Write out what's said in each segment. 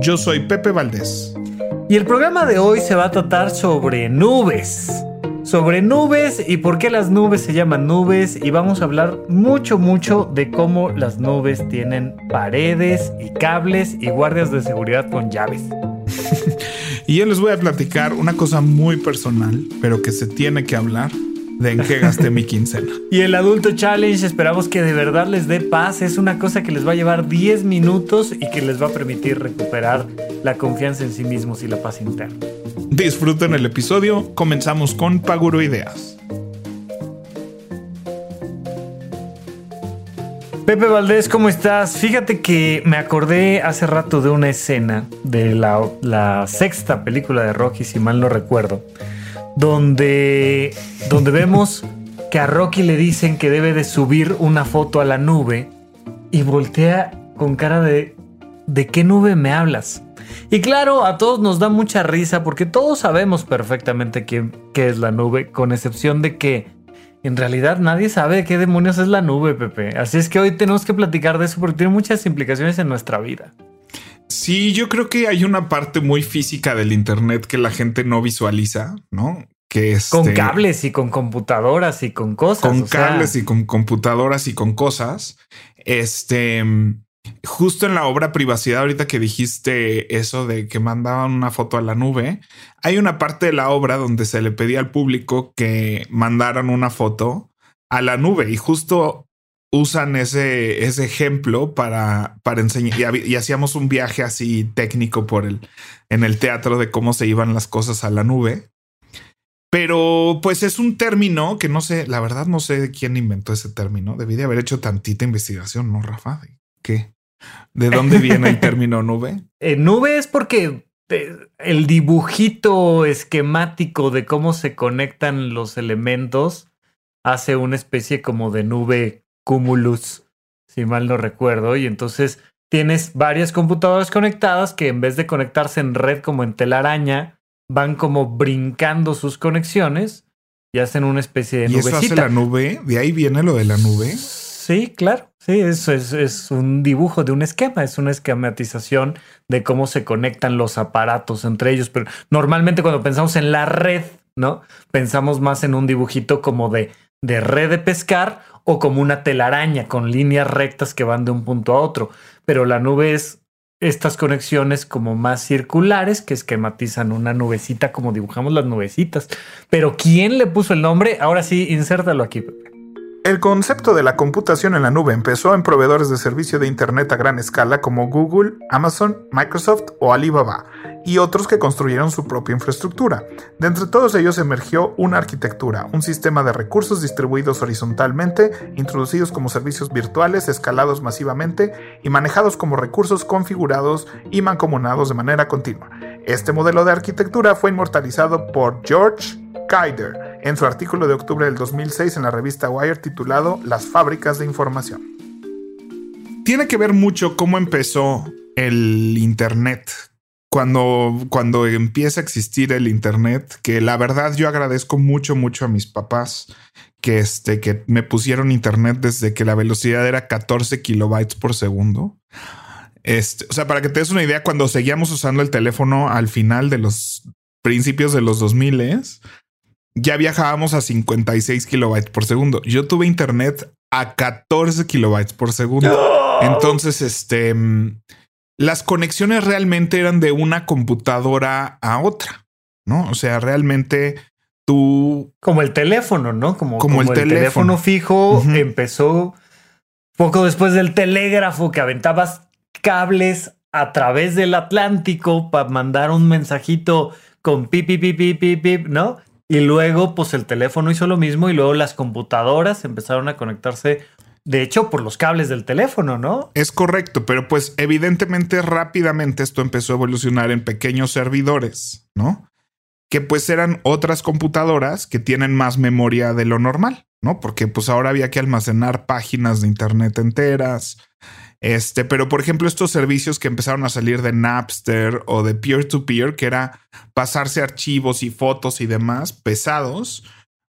Yo soy Pepe Valdés. Y el programa de hoy se va a tratar sobre nubes. Sobre nubes y por qué las nubes se llaman nubes. Y vamos a hablar mucho, mucho de cómo las nubes tienen paredes y cables y guardias de seguridad con llaves. y yo les voy a platicar una cosa muy personal, pero que se tiene que hablar de en qué gasté mi quincena. Y el adulto challenge esperamos que de verdad les dé paz. Es una cosa que les va a llevar 10 minutos y que les va a permitir recuperar la confianza en sí mismos y la paz interna. Disfruten el episodio. Comenzamos con Paguro Ideas. Pepe Valdés, ¿cómo estás? Fíjate que me acordé hace rato de una escena de la, la sexta película de Rocky, si mal no recuerdo donde, donde vemos que a Rocky le dicen que debe de subir una foto a la nube y voltea con cara de ¿de qué nube me hablas? Y claro, a todos nos da mucha risa porque todos sabemos perfectamente qué, qué es la nube, con excepción de que en realidad nadie sabe qué demonios es la nube, Pepe. Así es que hoy tenemos que platicar de eso porque tiene muchas implicaciones en nuestra vida. Sí, yo creo que hay una parte muy física del Internet que la gente no visualiza, ¿no? Que es con este cables y con computadoras y con cosas. Con cables y con computadoras y con cosas. Este, justo en la obra privacidad, ahorita que dijiste eso de que mandaban una foto a la nube, hay una parte de la obra donde se le pedía al público que mandaran una foto a la nube y justo usan ese, ese ejemplo para, para enseñar y, hacíamos un viaje así técnico por el en el teatro de cómo se iban las cosas a la nube. Pero pues es un término que no sé, la verdad no sé quién inventó ese término. Debí de haber hecho tantita investigación, ¿no, Rafa? ¿Qué? ¿De dónde viene el término nube? Eh, nube es porque eh, el dibujito esquemático de cómo se conectan los elementos hace una especie como de nube Cumulus, si mal no recuerdo, y entonces tienes varias computadoras conectadas que en vez de conectarse en red como en telaraña, van como brincando sus conexiones y hacen una especie de ¿Y eso hace la nube? ¿De ahí viene lo de la nube? Sí, claro. Sí, eso es, es, un dibujo de un esquema, es una esquematización de cómo se conectan los aparatos entre ellos. Pero normalmente cuando pensamos en la red, ¿no? Pensamos más en un dibujito como de, de red de pescar o como una telaraña con líneas rectas que van de un punto a otro. Pero la nube es estas conexiones como más circulares que esquematizan una nubecita como dibujamos las nubecitas. Pero ¿quién le puso el nombre? Ahora sí, insértalo aquí, El concepto de la computación en la nube empezó en proveedores de servicio de Internet a gran escala como Google, Amazon, Microsoft o Alibaba y otros que construyeron su propia infraestructura. De entre todos ellos emergió una arquitectura, un sistema de recursos distribuidos horizontalmente, introducidos como servicios virtuales, escalados masivamente y manejados como recursos configurados y mancomunados de manera continua. Este modelo de arquitectura fue inmortalizado por George Kaider en su artículo de octubre del 2006 en la revista Wire titulado Las fábricas de información. Tiene que ver mucho cómo empezó el Internet cuando, cuando empieza a existir el Internet, que la verdad yo agradezco mucho, mucho a mis papás que, este, que me pusieron Internet desde que la velocidad era 14 kilobytes por segundo. Este, o sea, para que te des una idea, cuando seguíamos usando el teléfono al final de los principios de los 2000 ya viajábamos a 56 kilobytes por segundo. Yo tuve internet a 14 kilobytes por segundo. Entonces, este, las conexiones realmente eran de una computadora a otra, ¿no? O sea, realmente tú... Como el teléfono, ¿no? Como, como, el, teléfono. fijo empezó poco después del telégrafo que aventabas cables a través del Atlántico para mandar un mensajito con pip, pip, pip, pip, pip, ¿no? Y luego, pues el teléfono hizo lo mismo y luego las computadoras empezaron a conectarse de hecho, por los cables del teléfono, ¿no? Es correcto, pero pues evidentemente rápidamente esto empezó a evolucionar en pequeños servidores, ¿no? Que pues eran otras computadoras que tienen más memoria de lo normal, ¿no? Porque pues ahora había que almacenar páginas de internet enteras. Este, pero por ejemplo, estos servicios que empezaron a salir de Napster o de peer-to-peer, -peer, que era pasarse archivos y fotos y demás pesados,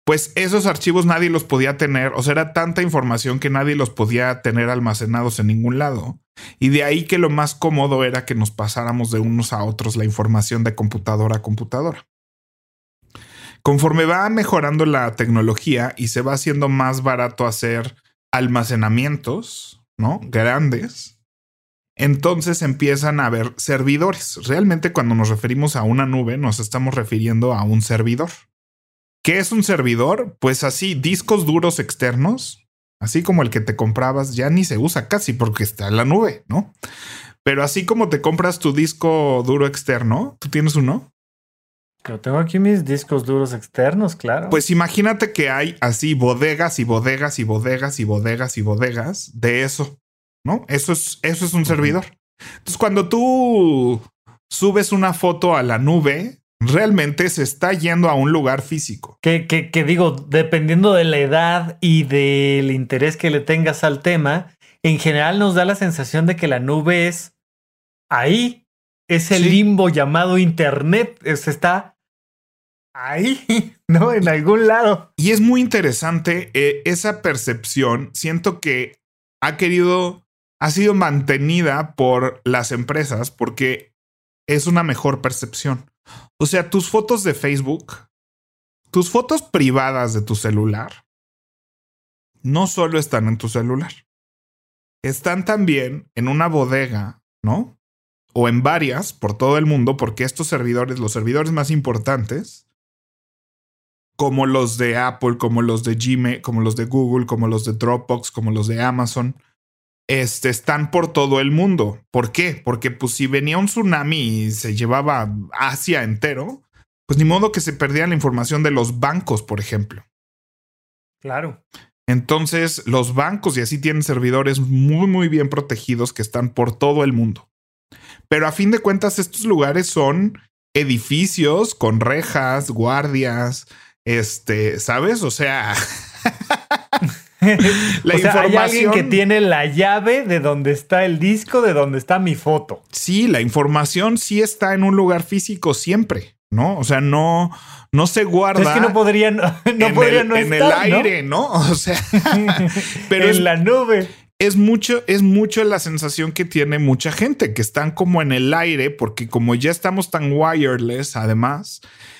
pues esos archivos nadie los podía tener, o sea, era tanta información que nadie los podía tener almacenados en ningún lado. Y de ahí que lo más cómodo era que nos pasáramos de unos a otros la información de computadora a computadora. Conforme va mejorando la tecnología y se va haciendo más barato hacer almacenamientos, ¿no? Grandes, entonces empiezan a haber servidores. Realmente cuando nos referimos a una nube nos estamos refiriendo a un servidor. ¿Qué es un servidor? Pues así, discos duros externos, así como el que te comprabas, ya ni se usa casi porque está en la nube, ¿no? Pero así como te compras tu disco duro externo, ¿tú tienes uno? Yo tengo aquí mis discos duros externos, claro. Pues imagínate que hay así bodegas y bodegas y bodegas y bodegas y bodegas de eso, ¿no? Eso es, eso es un servidor. Entonces, cuando tú subes una foto a la nube, realmente se está yendo a un lugar físico. Que, que, digo, dependiendo de la edad y del interés que le tengas al tema, en general nos da la sensación de que la nube es ahí, es el limbo llamado Internet, se está ahí, ¿no? En algún lado. Y es muy interesante eh, esa percepción, siento que ha querido, ha sido mantenida por las empresas porque es una mejor percepción. O sea, tus fotos de Facebook, tus fotos privadas de tu celular, no solo están en tu celular, están también en una bodega, ¿no? O en varias por todo el mundo, porque estos servidores, los servidores más importantes, como los de Apple, como los de Gmail, como los de Google, como los de Dropbox, como los de Amazon, este, están por todo el mundo. ¿Por qué? Porque pues si venía un tsunami y se llevaba Asia entero, pues ni modo que se perdía la información de los bancos, por ejemplo. Claro. Entonces, los bancos y así tienen servidores muy, muy bien protegidos que están por todo el mundo. Pero a fin de cuentas, estos lugares son edificios con rejas, guardias, este, ¿sabes? O sea, la o sea, Hay alguien que tiene la llave de donde está el disco, de donde está mi foto. Sí, la información sí está en un lugar físico siempre, ¿no? O sea, no, no se guarda. Es que no podrían, no, en el, en el aire, ¿no? O sea, pero en la nube. Es mucho, es mucho la sensación que tiene mucha gente que están como en el aire, porque como ya estamos tan wireless, además,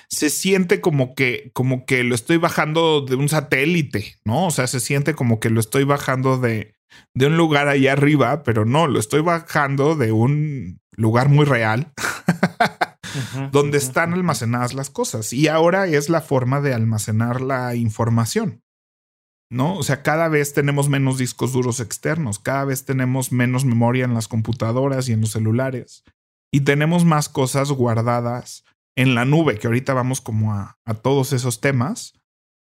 se siente como que, como que lo estoy bajando de un satélite, ¿no? O sea, se siente como que lo estoy bajando de, de un lugar allá arriba, pero no, lo estoy bajando de un lugar muy real. donde están almacenadas las cosas. Y ahora es la forma de almacenar la información. ¿No? O sea, cada vez tenemos menos discos duros externos, cada vez tenemos menos memoria en las computadoras y en los celulares. Y tenemos más cosas guardadas en la nube, que ahorita vamos como a, todos esos temas.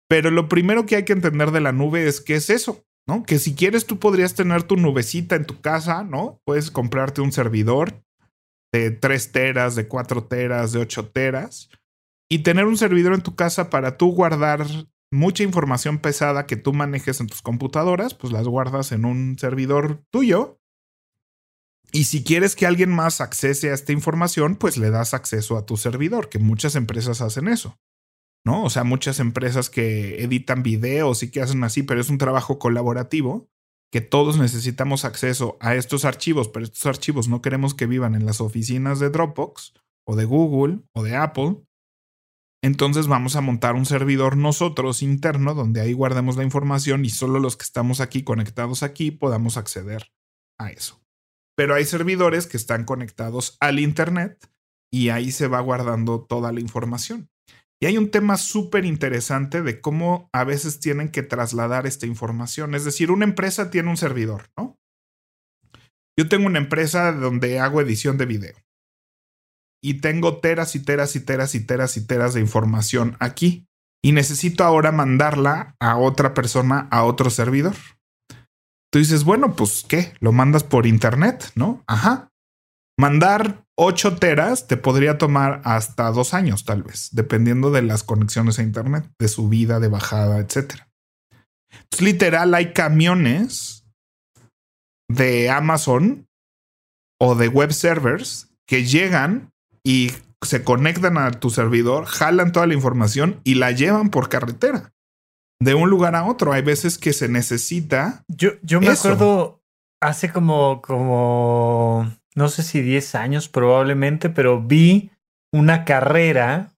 Pero lo primero que hay que entender de la nube es qué es eso, ¿no? Que si quieres tú podrías tener tu nubecita en tu casa, ¿no? Puedes comprarte un servidor de 3 teras, de 4 teras, de 8 teras y tener un servidor en tu casa para tú guardar mucha información pesada que tú manejes en tus computadoras, pues las guardas en un servidor tuyo y si quieres que alguien más accese a esta información, pues le das acceso a tu servidor, que muchas empresas hacen eso. ¿No? O sea, muchas empresas que editan videos y que hacen así, pero es un trabajo colaborativo que todos necesitamos acceso a estos archivos, pero estos archivos no queremos que vivan en las oficinas de Dropbox o de Google o de Apple. Entonces vamos a montar un servidor nosotros interno donde ahí guardemos la información y solo los que estamos aquí conectados aquí podamos acceder a eso pero hay servidores que están conectados al Internet y ahí se va guardando toda la información. Y hay un tema súper interesante de cómo a veces tienen que trasladar esta información. Es decir, una empresa tiene un servidor, ¿no? Yo tengo una empresa donde hago edición de video. Y tengo teras y teras y teras y teras y teras de información aquí. Y necesito ahora mandarla a otra persona, a otro servidor. Tú dices, bueno, pues qué, lo mandas por internet, ¿no? Ajá. Mandar 8 teras te podría tomar hasta dos años, tal vez, dependiendo de las conexiones a internet, de subida, de bajada, etcétera. Entonces, literal, hay camiones de Amazon o de web servers que llegan y se conectan a tu servidor, jalan toda la información y la llevan por carretera de un lugar a otro. Hay veces que se necesita. Yo, yo me acuerdo hace como, como, no sé si 10 años probablemente, pero vi una carrera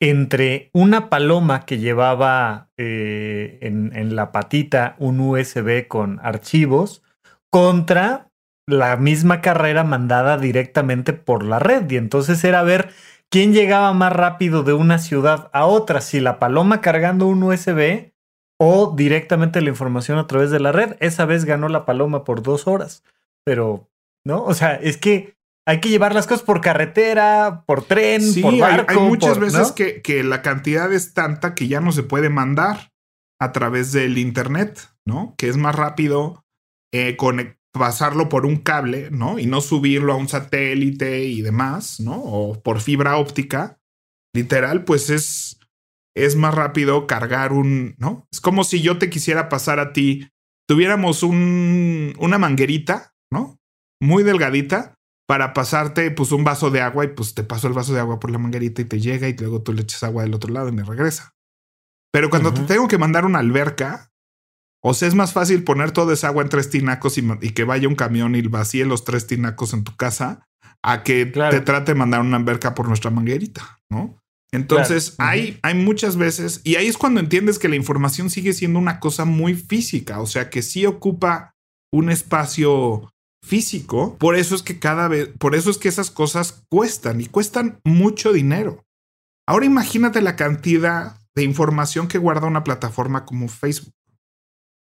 entre una paloma que llevaba eh, en, en, la patita un USB con archivos contra la misma carrera mandada directamente por la red. Y entonces era ver quién llegaba más rápido de una ciudad a otra, si la paloma cargando un USB o directamente la información a través de la red. Esa vez ganó la paloma por dos horas. Pero, ¿no? O sea, es que hay que llevar las cosas por carretera, por tren, por barco. Hay, hay muchas veces que, que, la cantidad es tanta que ya no se puede mandar a través del Internet, ¿no? Que es más rápido eh, pasarlo por un cable, ¿no? Y no subirlo a un satélite y demás, ¿no? O por fibra óptica. Literal, pues es, es más rápido cargar un, ¿no? Es como si yo te quisiera pasar a ti, tuviéramos un, una manguerita, ¿no? Muy delgadita para pasarte pues un vaso de agua y pues te paso el vaso de agua por la manguerita y te llega y luego tú le echas agua del otro lado y me regresa. Pero cuando te tengo que mandar una alberca, o sea, es más fácil poner toda esa agua en tres tinacos y, que vaya un camión y vacíe los tres tinacos en tu casa a que te trate de mandar una alberca por nuestra manguerita, ¿no? Entonces, hay, hay muchas veces, y ahí es cuando entiendes que la información sigue siendo una cosa muy física, o sea, que sí ocupa un espacio físico. Por eso es que cada vez, por eso es que esas cosas cuestan y cuestan mucho dinero. Ahora imagínate la cantidad de información que guarda una plataforma como Facebook.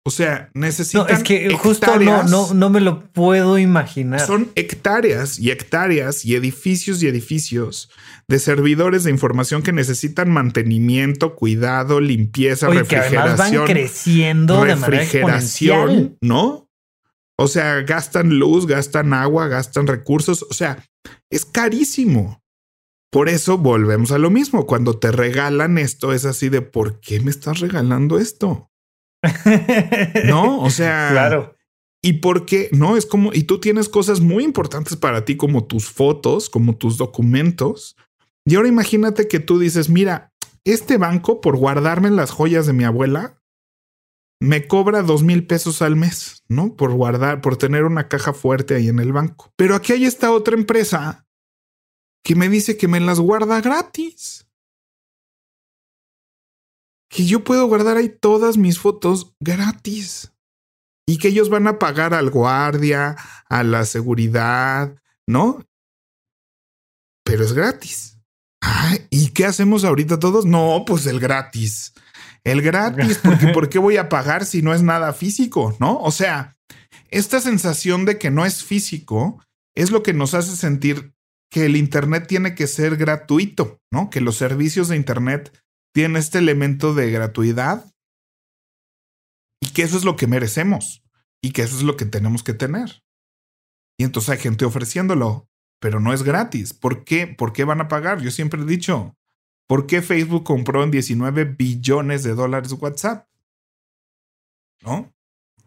O sea, necesitan. No, es que justo no, no, no me lo puedo imaginar. Son hectáreas y hectáreas y edificios y edificios de servidores de información que necesitan mantenimiento, cuidado, limpieza, refrigeración. Que van creciendo refrigeración, de manera ¿no? O sea, gastan luz, gastan agua, gastan recursos. O sea, es carísimo. Por eso volvemos a lo mismo. Cuando te regalan esto, es así de ¿por qué me estás regalando esto? no, o sea, claro. ¿Y por qué? No, es como, y tú tienes cosas muy importantes para ti, como tus fotos, como tus documentos. Y ahora imagínate que tú dices, mira, este banco por guardarme las joyas de mi abuela me cobra dos mil pesos al mes, ¿no? Por guardar, por tener una caja fuerte ahí en el banco. Pero aquí hay esta otra empresa que me dice que me las guarda gratis que yo puedo guardar ahí todas mis fotos gratis y que ellos van a pagar al guardia, a la seguridad, ¿no? Pero es gratis. ¿Y qué hacemos ahorita todos? No, pues el gratis. El gratis, porque ¿por qué voy a pagar si no es nada físico? ¿No? O sea, esta sensación de que no es físico es lo que nos hace sentir que el Internet tiene que ser gratuito, ¿no? Que los servicios de Internet tiene este elemento de gratuidad y que eso es lo que merecemos y que eso es lo que tenemos que tener. Y entonces hay gente ofreciéndolo, pero no es gratis. ¿Por qué? ¿Por qué van a pagar? Yo siempre he dicho, ¿por qué Facebook compró en 19 billones de dólares WhatsApp? ¿No?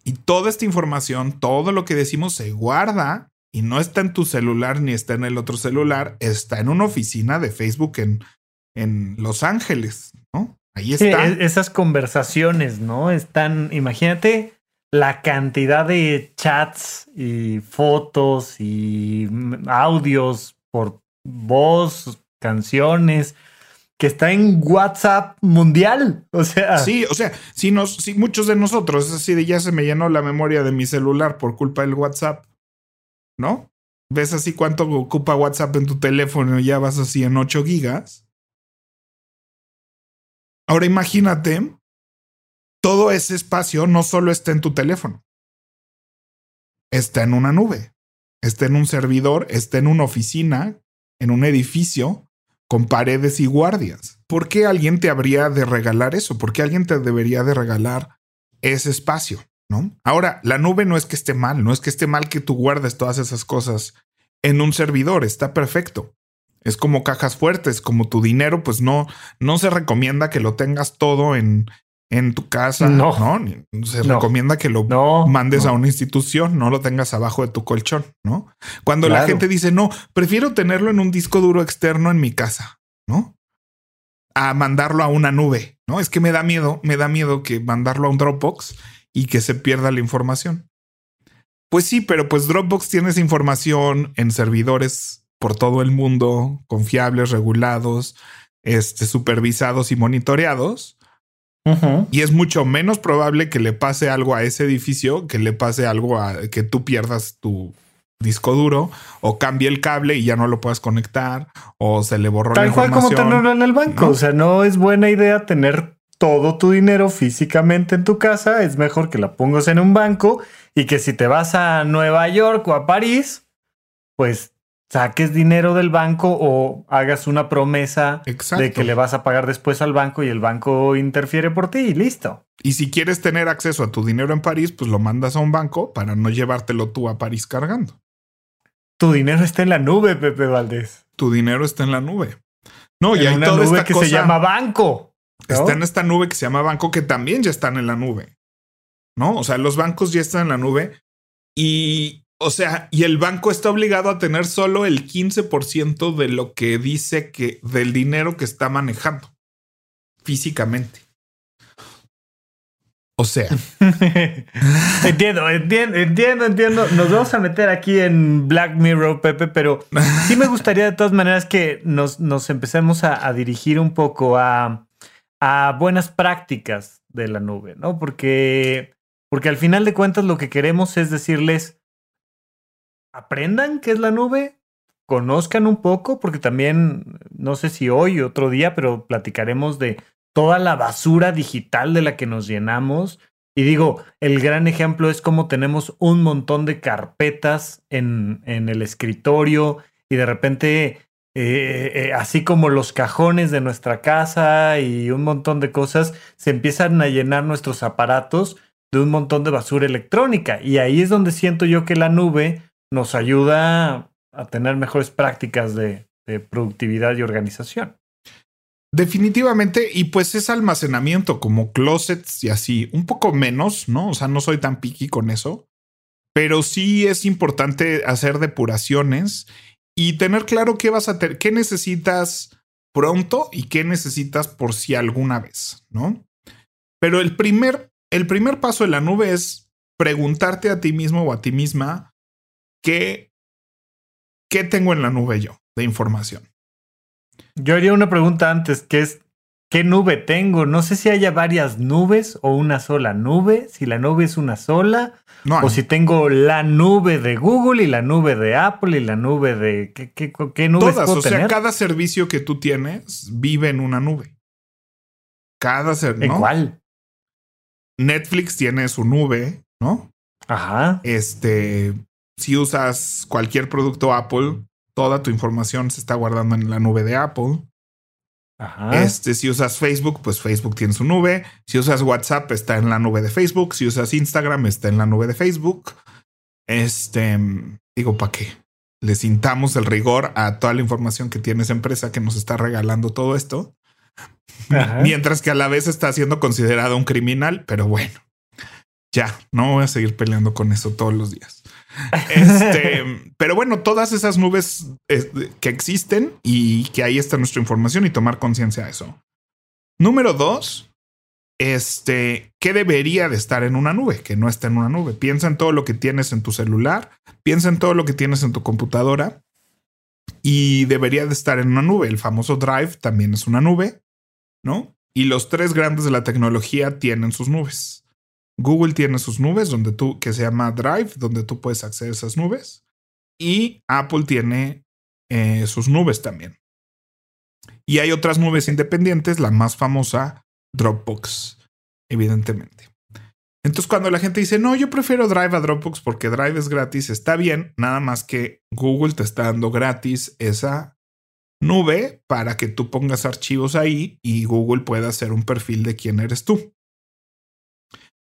Y toda esta información, todo lo que decimos se guarda y no está en tu celular ni está en el otro celular, está en una oficina de Facebook en en Los Ángeles, ¿no? Ahí está. Esas conversaciones, ¿no? Están, imagínate la cantidad de chats y fotos y audios por voz, canciones, que está en WhatsApp mundial. O sea. Sí, o sea, si, nos, si muchos de nosotros, es así de ya se me llenó la memoria de mi celular por culpa del WhatsApp, ¿no? Ves así cuánto ocupa WhatsApp en tu teléfono ya vas así en 8 gigas. Ahora imagínate, todo ese espacio no solo está en tu teléfono, está en una nube, está en un servidor, está en una oficina, en un edificio con paredes y guardias. ¿Por qué alguien te habría de regalar eso? ¿Por qué alguien te debería de regalar ese espacio? ¿no? Ahora, la nube no es que esté mal, no es que esté mal que tú guardes todas esas cosas en un servidor, está perfecto. Es como cajas fuertes, como tu dinero, pues no, no se recomienda que lo tengas todo en, en tu casa. No, ¿no? se recomienda que lo mandes a una institución, no lo tengas abajo de tu colchón, ¿no? Cuando la gente dice, no, prefiero tenerlo en un disco duro externo en mi casa, ¿no? A mandarlo a una nube, ¿no? Es que me da miedo, me da miedo que mandarlo a un Dropbox y que se pierda la información. Pues sí, pero pues Dropbox tiene esa información en servidores por todo el mundo, confiables, regulados, este, supervisados y monitoreados. Y es mucho menos probable que le pase algo a ese edificio, que le pase algo a que tú pierdas tu disco duro o cambie el cable y ya no lo puedas conectar o se le borró Tal la cual como tenerlo en el banco. O sea, no es buena idea tener todo tu dinero físicamente en tu casa. Es mejor que la pongas en un banco y que si te vas a Nueva York o a París, pues saques dinero del banco o hagas una promesa de que le vas a pagar después al banco y el banco interfiere por ti y listo. Y si quieres tener acceso a tu dinero en París, pues lo mandas a un banco para no llevártelo tú a París cargando. Tu dinero está en la nube, Pepe Valdés. Tu dinero está en la nube. No, y hay una nube que se llama banco. Está en esta nube que se llama banco que también ya están en la nube. ¿No? O sea, los bancos ya están en la nube y o sea, y el banco está obligado a tener solo el 15% de lo que dice que del dinero que está manejando físicamente. O sea. entiendo, entiendo, entiendo, entiendo. Nos vamos a meter aquí en Black Mirror, Pepe, pero sí me gustaría de todas maneras que nos, nos empecemos a, dirigir un poco a, a buenas prácticas de la nube, ¿no? Porque, porque al final de cuentas lo que queremos es decirles aprendan qué es la nube, conozcan un poco, porque también, no sé si hoy o otro día, pero platicaremos de toda la basura digital de la que nos llenamos. Y digo, el gran ejemplo es cómo tenemos un montón de carpetas en, en el escritorio y de repente, eh, eh, así como los cajones de nuestra casa y un montón de cosas, se empiezan a llenar nuestros aparatos de un montón de basura electrónica. Y ahí es donde siento yo que la nube nos ayuda a tener mejores prácticas de, productividad y organización. Definitivamente, y pues es almacenamiento como closets y así, un poco menos, ¿no? O sea, no soy tan picky con eso, pero sí es importante hacer depuraciones y tener claro qué vas a tener, qué necesitas pronto y qué necesitas por si alguna vez, ¿no? Pero el primer, el primer paso de la nube es preguntarte a ti mismo o a ti misma ¿qué, ¿qué tengo en la nube yo de información? Yo haría una pregunta antes, que es, ¿qué nube tengo? No sé si haya varias nubes o una sola nube, si la nube es una sola, o si tengo la nube de Google y la nube de Apple y la nube de... ¿Qué, qué, qué nubes Todas, o sea, cada servicio que tú tienes vive en una nube. Cada servicio. ¿En cuál? Netflix tiene su nube, ¿no? Ajá. Este, si usas cualquier producto Apple, toda tu información se está guardando en la nube de Apple. Ajá. Este, si usas Facebook, pues Facebook tiene su nube. Si usas WhatsApp, está en la nube de Facebook. Si usas Instagram, está en la nube de Facebook. Este, digo, ¿para qué? Le sintamos el rigor a toda la información que tiene esa empresa que nos está regalando todo esto. Mientras que a la vez está siendo considerado un criminal, pero bueno, ya, no voy a seguir peleando con eso todos los días. Este, pero bueno, todas esas nubes que existen y que ahí está nuestra información y tomar conciencia de eso. Número dos, este, ¿qué debería de estar en una nube? Que no está en una nube. Piensa en todo lo que tienes en tu celular, piensa en todo lo que tienes en tu computadora y debería de estar en una nube. El famoso Drive también es una nube, ¿no? Y los tres grandes de la tecnología tienen sus nubes. Google tiene sus nubes donde tú, que se llama Drive, donde tú puedes acceder a esas nubes. Y Apple tiene eh, sus nubes también. Y hay otras nubes independientes, la más famosa, Dropbox, evidentemente. Entonces, cuando la gente dice, no, yo prefiero Drive a Dropbox porque Drive es gratis, está bien, nada más que Google te está dando gratis esa nube para que tú pongas archivos ahí y Google pueda hacer un perfil de quién eres tú.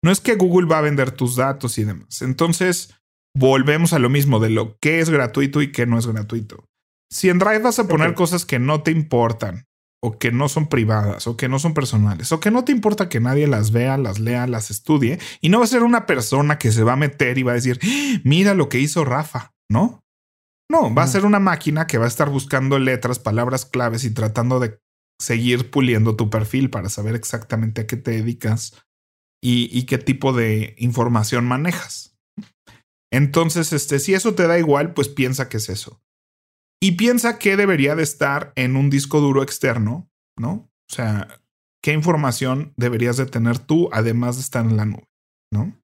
No es que Google va a vender tus datos y demás. Entonces, volvemos a lo mismo de lo que es gratuito y qué no es gratuito. Si en Drive vas a poner cosas que no te importan, o que no son privadas, o que no son personales, o que no te importa que nadie las vea, las lea, las estudie, y no va a ser una persona que se va a meter y va a decir, ¡Ah! mira lo que hizo Rafa, ¿no? No, va a ser una máquina que va a estar buscando letras, palabras claves y tratando de seguir puliendo tu perfil para saber exactamente a qué te dedicas y, y qué tipo de información manejas. Entonces, este, si eso te da igual, pues piensa que es eso y piensa que debería de estar en un disco duro externo, ¿no? O sea, qué información deberías de tener tú además de estar en la nube, ¿no?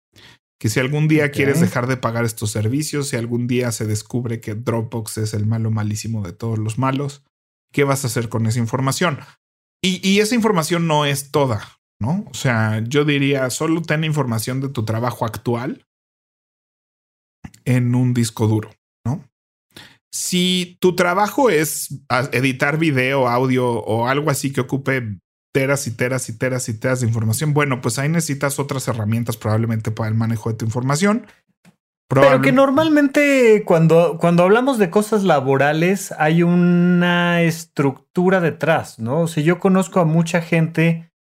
Que si algún día quieres dejar de pagar estos servicios, si algún día se descubre que Dropbox es el malo malísimo de todos los malos, ¿qué vas a hacer con esa información? Y, y esa información no es toda, ¿no? O sea, yo diría, solo ten información de tu trabajo actual en un disco duro, ¿no? Si tu trabajo es editar video, audio o algo así que ocupe teras y teras y teras y teras de información, bueno, pues ahí necesitas otras herramientas probablemente para el manejo de tu información. Pero que normalmente cuando, cuando hablamos de cosas laborales hay una estructura detrás, ¿no? O sea, yo conozco a mucha gente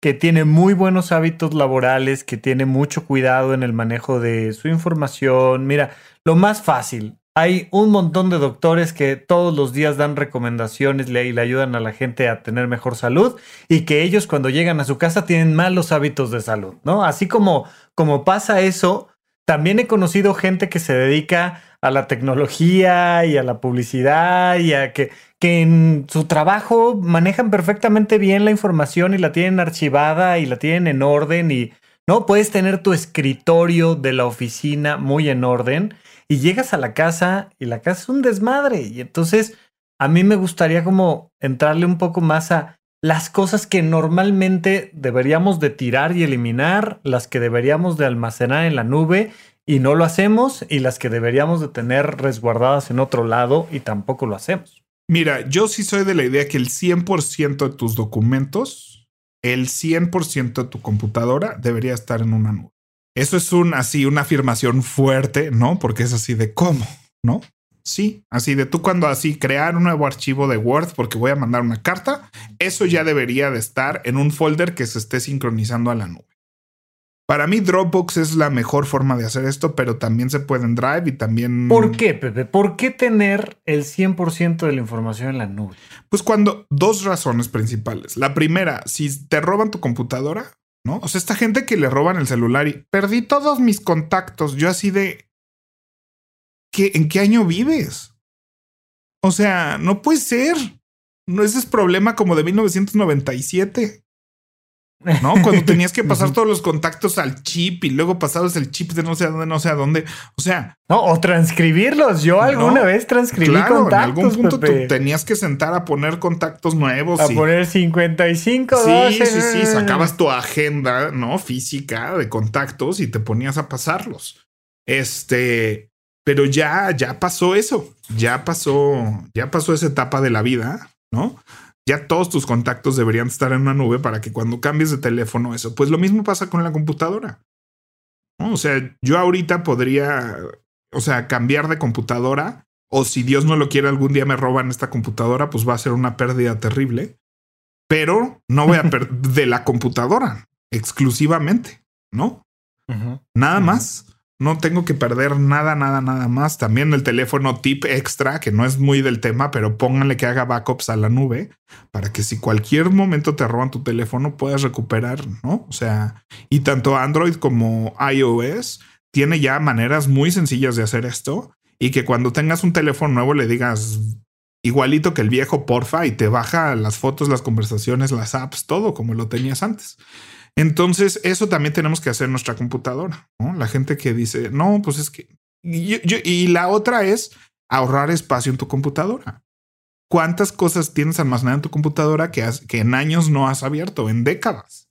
que tiene muy buenos hábitos laborales, que tiene mucho cuidado en el manejo de su información. Mira, lo más fácil, hay un montón de doctores que todos los días dan recomendaciones y le ayudan a la gente a tener mejor salud y que ellos cuando llegan a su casa tienen malos hábitos de salud, ¿no? Así como, como pasa eso, también he conocido gente que se dedica a la tecnología y a la publicidad y a que, en su trabajo manejan perfectamente bien la información y la tienen archivada y la tienen en orden y, ¿no? Puedes tener tu escritorio de la oficina muy en orden y llegas a la casa y la casa es un desmadre. Y entonces a mí me gustaría como entrarle un poco más a las cosas que normalmente deberíamos de tirar y eliminar, las que deberíamos de almacenar en la nube y no lo hacemos y las que deberíamos de tener resguardadas en otro lado y tampoco lo hacemos. Mira, yo sí soy de la idea que el 100% de tus documentos, el 100% de tu computadora debería estar en una nube. Eso es un así, una afirmación fuerte, ¿no? Porque es así de cómo, ¿no? Sí, así de tú cuando así crear un nuevo archivo de Word porque voy a mandar una carta, eso ya debería de estar en un folder que se esté sincronizando a la nube. Para mí Dropbox es la mejor forma de hacer esto, pero también se puede en Drive y también... ¿Por qué, Pepe? ¿Por qué tener el 100% de la información en la nube? Pues cuando dos razones principales. La primera, si te roban tu computadora, ¿no? O sea, esta gente que le roban el celular y perdí todos mis contactos. Yo así de... ¿qué, ¿En qué año vives? O sea, no puede ser. No, ese es problema como de 1997. ¿No? Cuando tenías que pasar todos los contactos al chip y luego pasabas el chip de no sé a dónde, no sé a dónde. O sea. No, o transcribirlos. Yo alguna vez transcribí contactos. En algún punto tú tenías que sentar a poner contactos nuevos. A poner 55. Sí, sí, sí. Sacabas tu agenda, ¿no? Física de contactos y te ponías a pasarlos. Este. Pero ya, ya pasó eso. Ya pasó, ya pasó esa etapa de la vida, ¿no? Ya todos tus contactos deberían estar en una nube para que cuando cambies de teléfono eso, pues lo mismo pasa con la computadora. O sea, yo ahorita podría, o sea, cambiar de computadora o si Dios no lo quiere algún día me roban esta computadora, pues va a ser una pérdida terrible, pero no voy a perder de la computadora exclusivamente, ¿no? Nada más no tengo que perder nada, nada, nada más. También el teléfono tip extra, que no es muy del tema, pero pónganle que haga backups a la nube para que si cualquier momento te roban tu teléfono puedas recuperar, ¿no? O sea, y tanto Android como iOS tiene ya maneras muy sencillas de hacer esto y que cuando tengas un teléfono nuevo le digas igualito que el viejo, porfa, y te baja las fotos, las conversaciones, las apps, todo como lo tenías antes. Entonces, eso también tenemos que hacer nuestra computadora. ¿no? La gente que dice, no, pues es que. y la otra es ahorrar espacio en tu computadora. ¿Cuántas cosas tienes almacenadas en tu computadora que, que en años no has abierto, en décadas?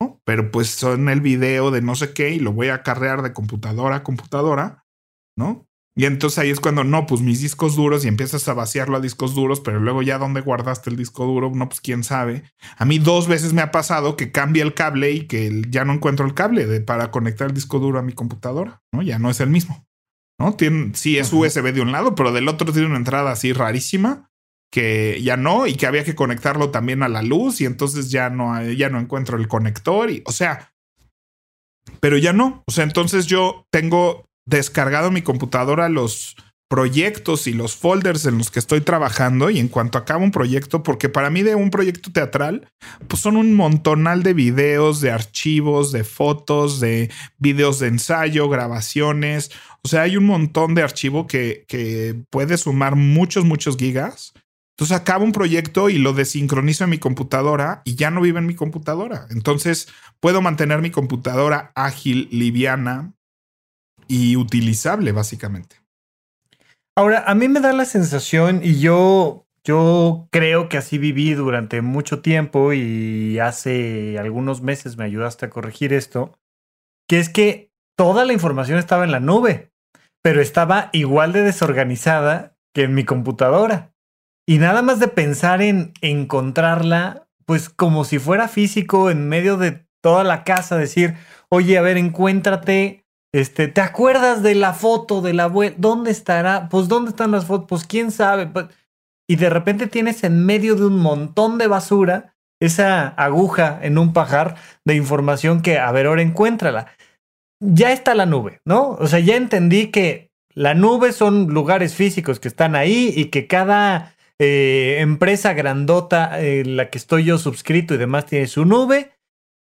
¿no? Pero pues son el video de no sé qué y lo voy a carrear de computadora a computadora, ¿no? Y entonces ahí es cuando no, pues mis discos duros y empiezas a vaciarlo a discos duros, pero luego ya dónde guardaste el disco duro, no, pues quién sabe. A mí dos veces me ha pasado que cambia el cable y que ya no encuentro el cable de, para conectar el disco duro a mi computadora, ¿no? Ya no es el mismo, ¿no? Tiene, sí es USB de un lado, pero del otro tiene una entrada así rarísima que ya no y que había que conectarlo también a la luz y entonces ya no, ya no encuentro el conector y, o sea, pero ya no. O sea, entonces yo tengo descargado mi computadora los proyectos y los folders en los que estoy trabajando y en cuanto acabo un proyecto, porque para mí de un proyecto teatral, pues son un montonal de videos, de archivos, de fotos, de videos de ensayo, grabaciones. O sea, hay un montón de archivo que, que puede sumar muchos, muchos gigas. Entonces acabo un proyecto y lo desincronizo en mi computadora y ya no vive en mi computadora. Entonces puedo mantener mi computadora ágil, liviana, y utilizable, básicamente. Ahora, a mí me da la sensación, y yo, yo creo que así viví durante mucho tiempo, y hace algunos meses me ayudaste a corregir esto, que es que toda la información estaba en la nube, pero estaba igual de desorganizada que en mi computadora. Y nada más de pensar en encontrarla, pues como si fuera físico en medio de toda la casa, decir, oye, a ver, encuéntrate este, ¿te acuerdas de la foto de la abuela? ¿Dónde estará? Pues, ¿dónde están las fotos? Pues, quién sabe. Pues, y de repente tienes en medio de un montón de basura esa aguja en un pajar de información que, a ver, ahora encuéntrala. Ya está la nube, ¿no? O sea, ya entendí que la nube son lugares físicos que están ahí y que cada eh, empresa grandota en la que estoy yo suscrito y demás tiene su nube.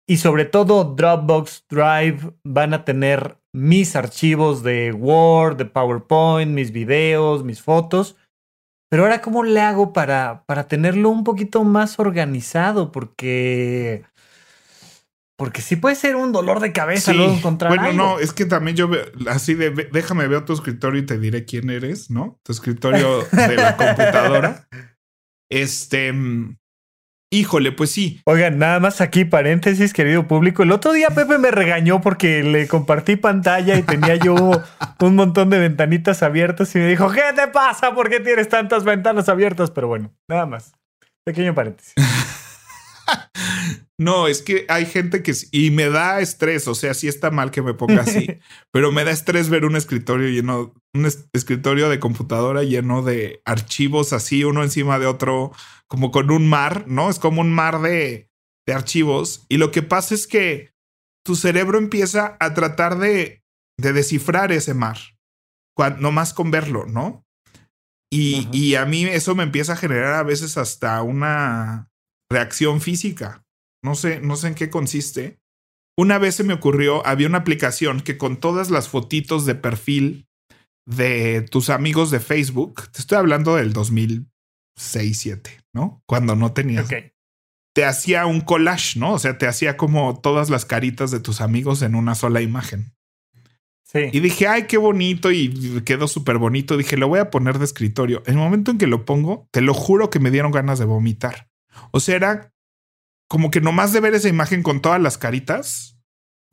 Y sobre todo Dropbox Drive van a tener mis archivos de Word, de PowerPoint, mis videos, mis fotos. Pero ahora, ¿cómo le hago para, para tenerlo un poquito más organizado? Porque. Porque sí puede ser un dolor de cabeza sí. encontrar. Bueno, no, es que también yo veo, así de déjame ver tu escritorio y te diré quién eres, ¿no? Tu escritorio de la computadora. Este. Híjole, pues sí. Oigan, nada más aquí paréntesis, querido público. El otro día Pepe me regañó porque le compartí pantalla y tenía yo un montón de ventanitas abiertas y me dijo, ¿qué te pasa? ¿Por qué tienes tantas ventanas abiertas? Pero bueno, nada más. Pequeño paréntesis. No, es que hay gente que y me da estrés, o sea, sí está mal que me ponga así, pero me da estrés ver un escritorio lleno, un escritorio de computadora lleno de archivos así, uno encima de otro, como con un mar, ¿no? Es como un mar de, de archivos. Y lo que pasa es que tu cerebro empieza a tratar de, de descifrar ese mar, no más con verlo, ¿no? Y, y a mí eso me empieza a generar a veces hasta una reacción física. No sé, no sé en qué consiste. Una vez se me ocurrió, había una aplicación que con todas las fotitos de perfil de tus amigos de Facebook, te estoy hablando del 2006, 7, ¿no? Cuando no tenías. Te hacía un collage, ¿no? O sea, te hacía como todas las caritas de tus amigos en una sola imagen. Sí. Y dije, ay, qué bonito y quedó súper bonito. Dije, lo voy a poner de escritorio. En el momento en que lo pongo, te lo juro que me dieron ganas de vomitar. O sea, era como que nomás de ver esa imagen con todas las caritas,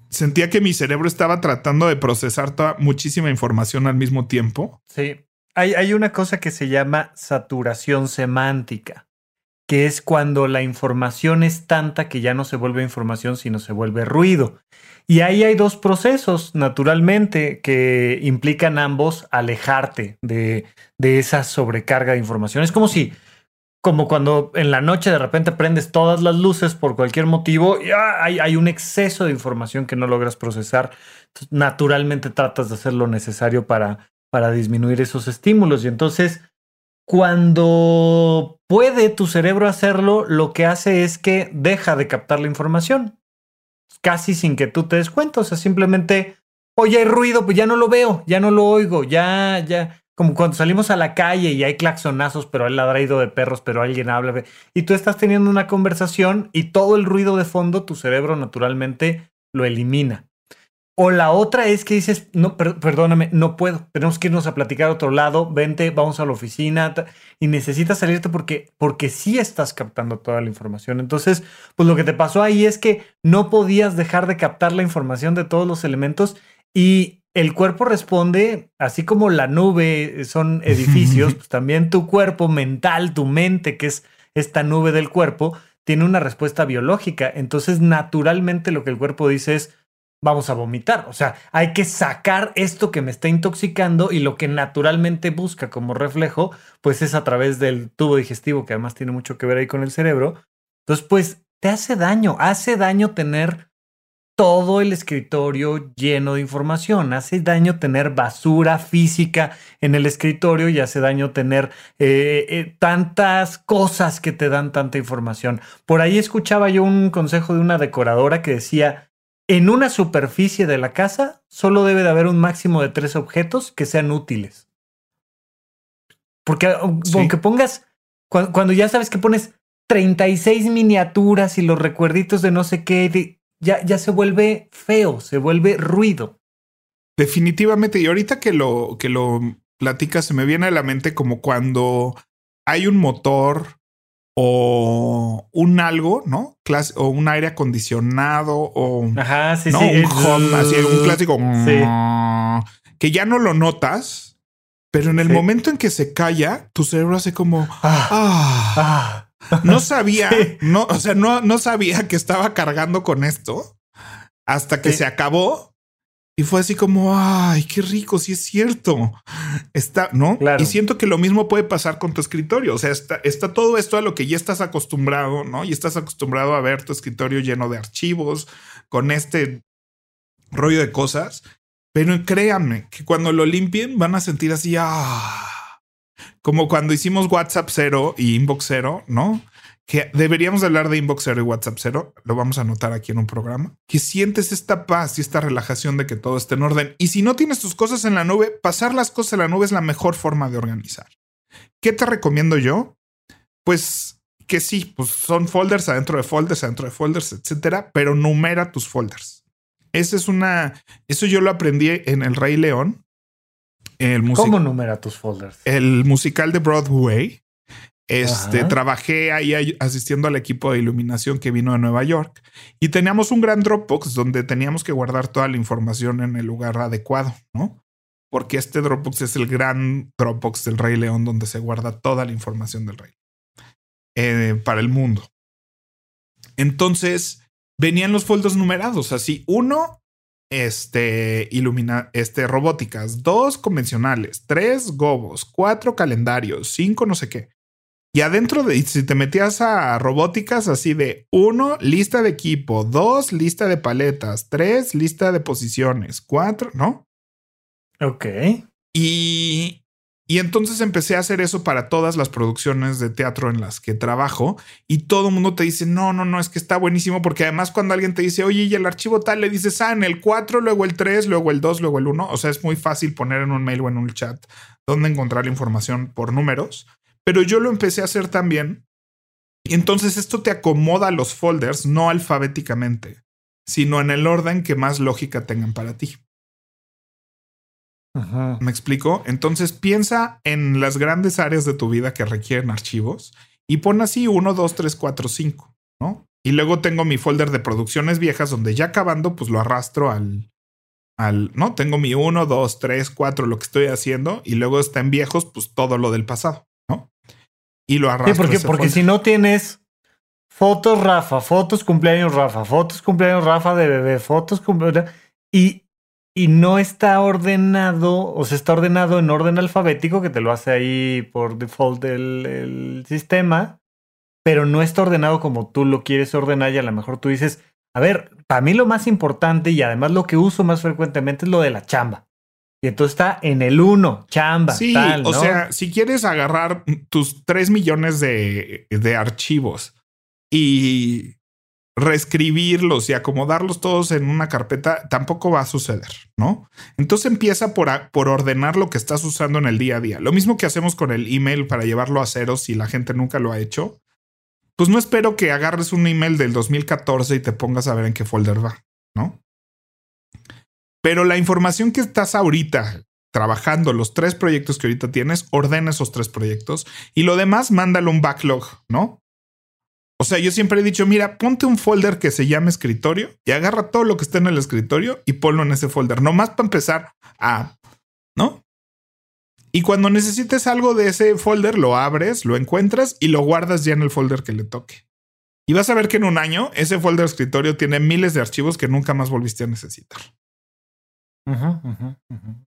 sentía que mi cerebro estaba tratando de procesar toda, muchísima información al mismo tiempo. Sí. Hay, una cosa que se llama saturación semántica, que es cuando la información es tanta que ya no se vuelve información, sino se vuelve ruido. Y ahí hay dos procesos, naturalmente, que implican ambos alejarte de, de esa sobrecarga de información. Es como si como cuando en la noche de repente prendes todas las luces por cualquier motivo y ah, hay, hay, un exceso de información que no logras procesar. naturalmente tratas de hacer lo necesario para, para disminuir esos estímulos. Y entonces, cuando puede tu cerebro hacerlo, lo que hace es que deja de captar la información. Casi sin que tú te des cuenta. O sea, simplemente, oye, hay ruido, pues ya no lo veo, ya no lo oigo, ya, ya como cuando salimos a la calle y hay claxonazos, pero hay ladrido de perros, pero alguien habla. Y tú estás teniendo una conversación y todo el ruido de fondo, tu cerebro naturalmente lo elimina. O la otra es que dices, no, perdóname, no puedo, tenemos que irnos a platicar a otro lado, vente, vamos a la oficina y necesitas salirte porque, porque sí estás captando toda la información. Entonces, pues lo que te pasó ahí es que no podías dejar de captar la información de todos los elementos y el cuerpo responde, así como la nube son edificios, pues también tu cuerpo mental, tu mente, que es esta nube del cuerpo, tiene una respuesta biológica. Entonces, naturalmente lo que el cuerpo dice es, vamos a vomitar. O sea, hay que sacar esto que me está intoxicando y lo que naturalmente busca como reflejo, pues es a través del tubo digestivo, que además tiene mucho que ver ahí con el cerebro. Entonces, pues te hace daño, hace daño tener todo el escritorio lleno de información. Hace daño tener basura física en el escritorio y hace daño tener eh, eh, tantas cosas que te dan tanta información. Por ahí escuchaba yo un consejo de una decoradora que decía, en una superficie de la casa solo debe de haber un máximo de tres objetos que sean útiles. Porque aunque pongas, cuando, ya sabes que pones 36 miniaturas y los recuerditos de no sé qué, ya, ya se vuelve feo, se vuelve ruido. Definitivamente, y ahorita que lo, que lo platicas, se me viene a la mente como cuando hay un motor o un algo, ¿no? o un aire acondicionado o Ajá, sí, sí, un home, así un clásico que ya no lo notas, pero en el momento en que se calla, tu cerebro hace como ah, ah". ah. no sabía, no, o sea, no, no sabía que estaba cargando con esto hasta que se acabó y fue así como, ay, qué rico, sí es cierto. Está, ¿no? Y siento que lo mismo puede pasar con tu escritorio. O sea, está, está todo esto a lo que ya estás acostumbrado, ¿no? Y estás acostumbrado a ver tu escritorio lleno de archivos, con este rollo de cosas. Pero créanme que cuando lo limpien van a sentir así, ah, como cuando hicimos WhatsApp cero y Inbox cero, ¿no? Que deberíamos hablar de Inbox Zero y WhatsApp Zero, lo vamos a anotar aquí en un programa, que sientes esta paz y esta relajación de que todo esté en orden. Y si no tienes tus cosas en la nube, pasar las cosas en la nube es la mejor forma de organizar. ¿Qué te recomiendo yo? Pues que sí, pues son folders adentro de folders, adentro de folders, etcétera, pero numera tus folders. Esa es una, eso yo lo aprendí en El Rey León. El ¿Cómo numera tus folders? El musical de Broadway este, trabajé ahí asistiendo al equipo de iluminación que vino de Nueva York y teníamos un gran Dropbox donde teníamos que guardar toda la información en el lugar adecuado, ¿no? Porque este Dropbox es el gran Dropbox del Rey León donde se guarda toda la información del rey eh, para el mundo. Entonces venían los folders numerados, así uno, este, ilumina, este, robóticas, dos convencionales, tres gobos, cuatro calendarios, cinco no sé qué. Y adentro de, si te metías a robóticas así de uno, lista de equipo, dos, lista de paletas, tres, lista de posiciones, cuatro, ¿no? Ok. Y, y entonces empecé a hacer eso para todas las producciones de teatro en las que trabajo y todo el mundo te dice, no, no, no, es que está buenísimo porque además cuando alguien te dice, oye, y el archivo tal, le dices, ah, en el 4, luego el 3, luego el 2, luego el 1, o sea, es muy fácil poner en un mail o en un chat dónde encontrar la información por números pero yo lo empecé a hacer también. Y entonces esto te acomoda los folders, no alfabéticamente, sino en el orden que más lógica tengan para ti. ¿Me explico? Entonces piensa en las grandes áreas de tu vida que requieren archivos y pon así 1, 2, 3, 4, 5, ¿no? Y luego tengo mi folder de producciones viejas donde ya acabando, pues lo arrastro al, al, ¿no? Tengo mi 1, 2, 3, 4, lo que estoy haciendo y luego está en viejos, pues todo lo del pasado y lo arrastras. Sí, porque, porque si no tienes fotos Rafa, fotos cumpleaños Rafa, fotos cumpleaños Rafa de bebé, fotos cumpleaños y, y no está ordenado, o sea, está ordenado en orden alfabético que te lo hace ahí por default el, el sistema, pero no está ordenado como tú lo quieres ordenar y a lo mejor tú dices, a ver, para mí lo más importante y además lo que uso más frecuentemente es lo de la chamba. Y entonces está en el uno, chamba. Sí, o sea, si quieres agarrar tus 3 millones de, de archivos y reescribirlos y acomodarlos todos en una carpeta, tampoco va a suceder, ¿no? Entonces empieza por, por ordenar lo que estás usando en el día a día. Lo mismo que hacemos con el email para llevarlo a cero si la gente nunca lo ha hecho. Pues no espero que agarres un email del 2014 y te pongas a ver en qué folder va, ¿no? Pero la información que estás ahorita trabajando, los tres proyectos que ahorita tienes, ordena esos tres proyectos y lo demás, mándalo un backlog, ¿no? O sea, yo siempre he dicho, mira, ponte un folder que se llame escritorio y agarra todo lo que está en el escritorio y ponlo en ese folder, nomás para empezar a, ¿no? Y cuando necesites algo de ese folder, lo abres, lo encuentras y lo guardas ya en el folder que le toque. Y vas a ver que en un año ese folder escritorio tiene miles de archivos que nunca más volviste a necesitar.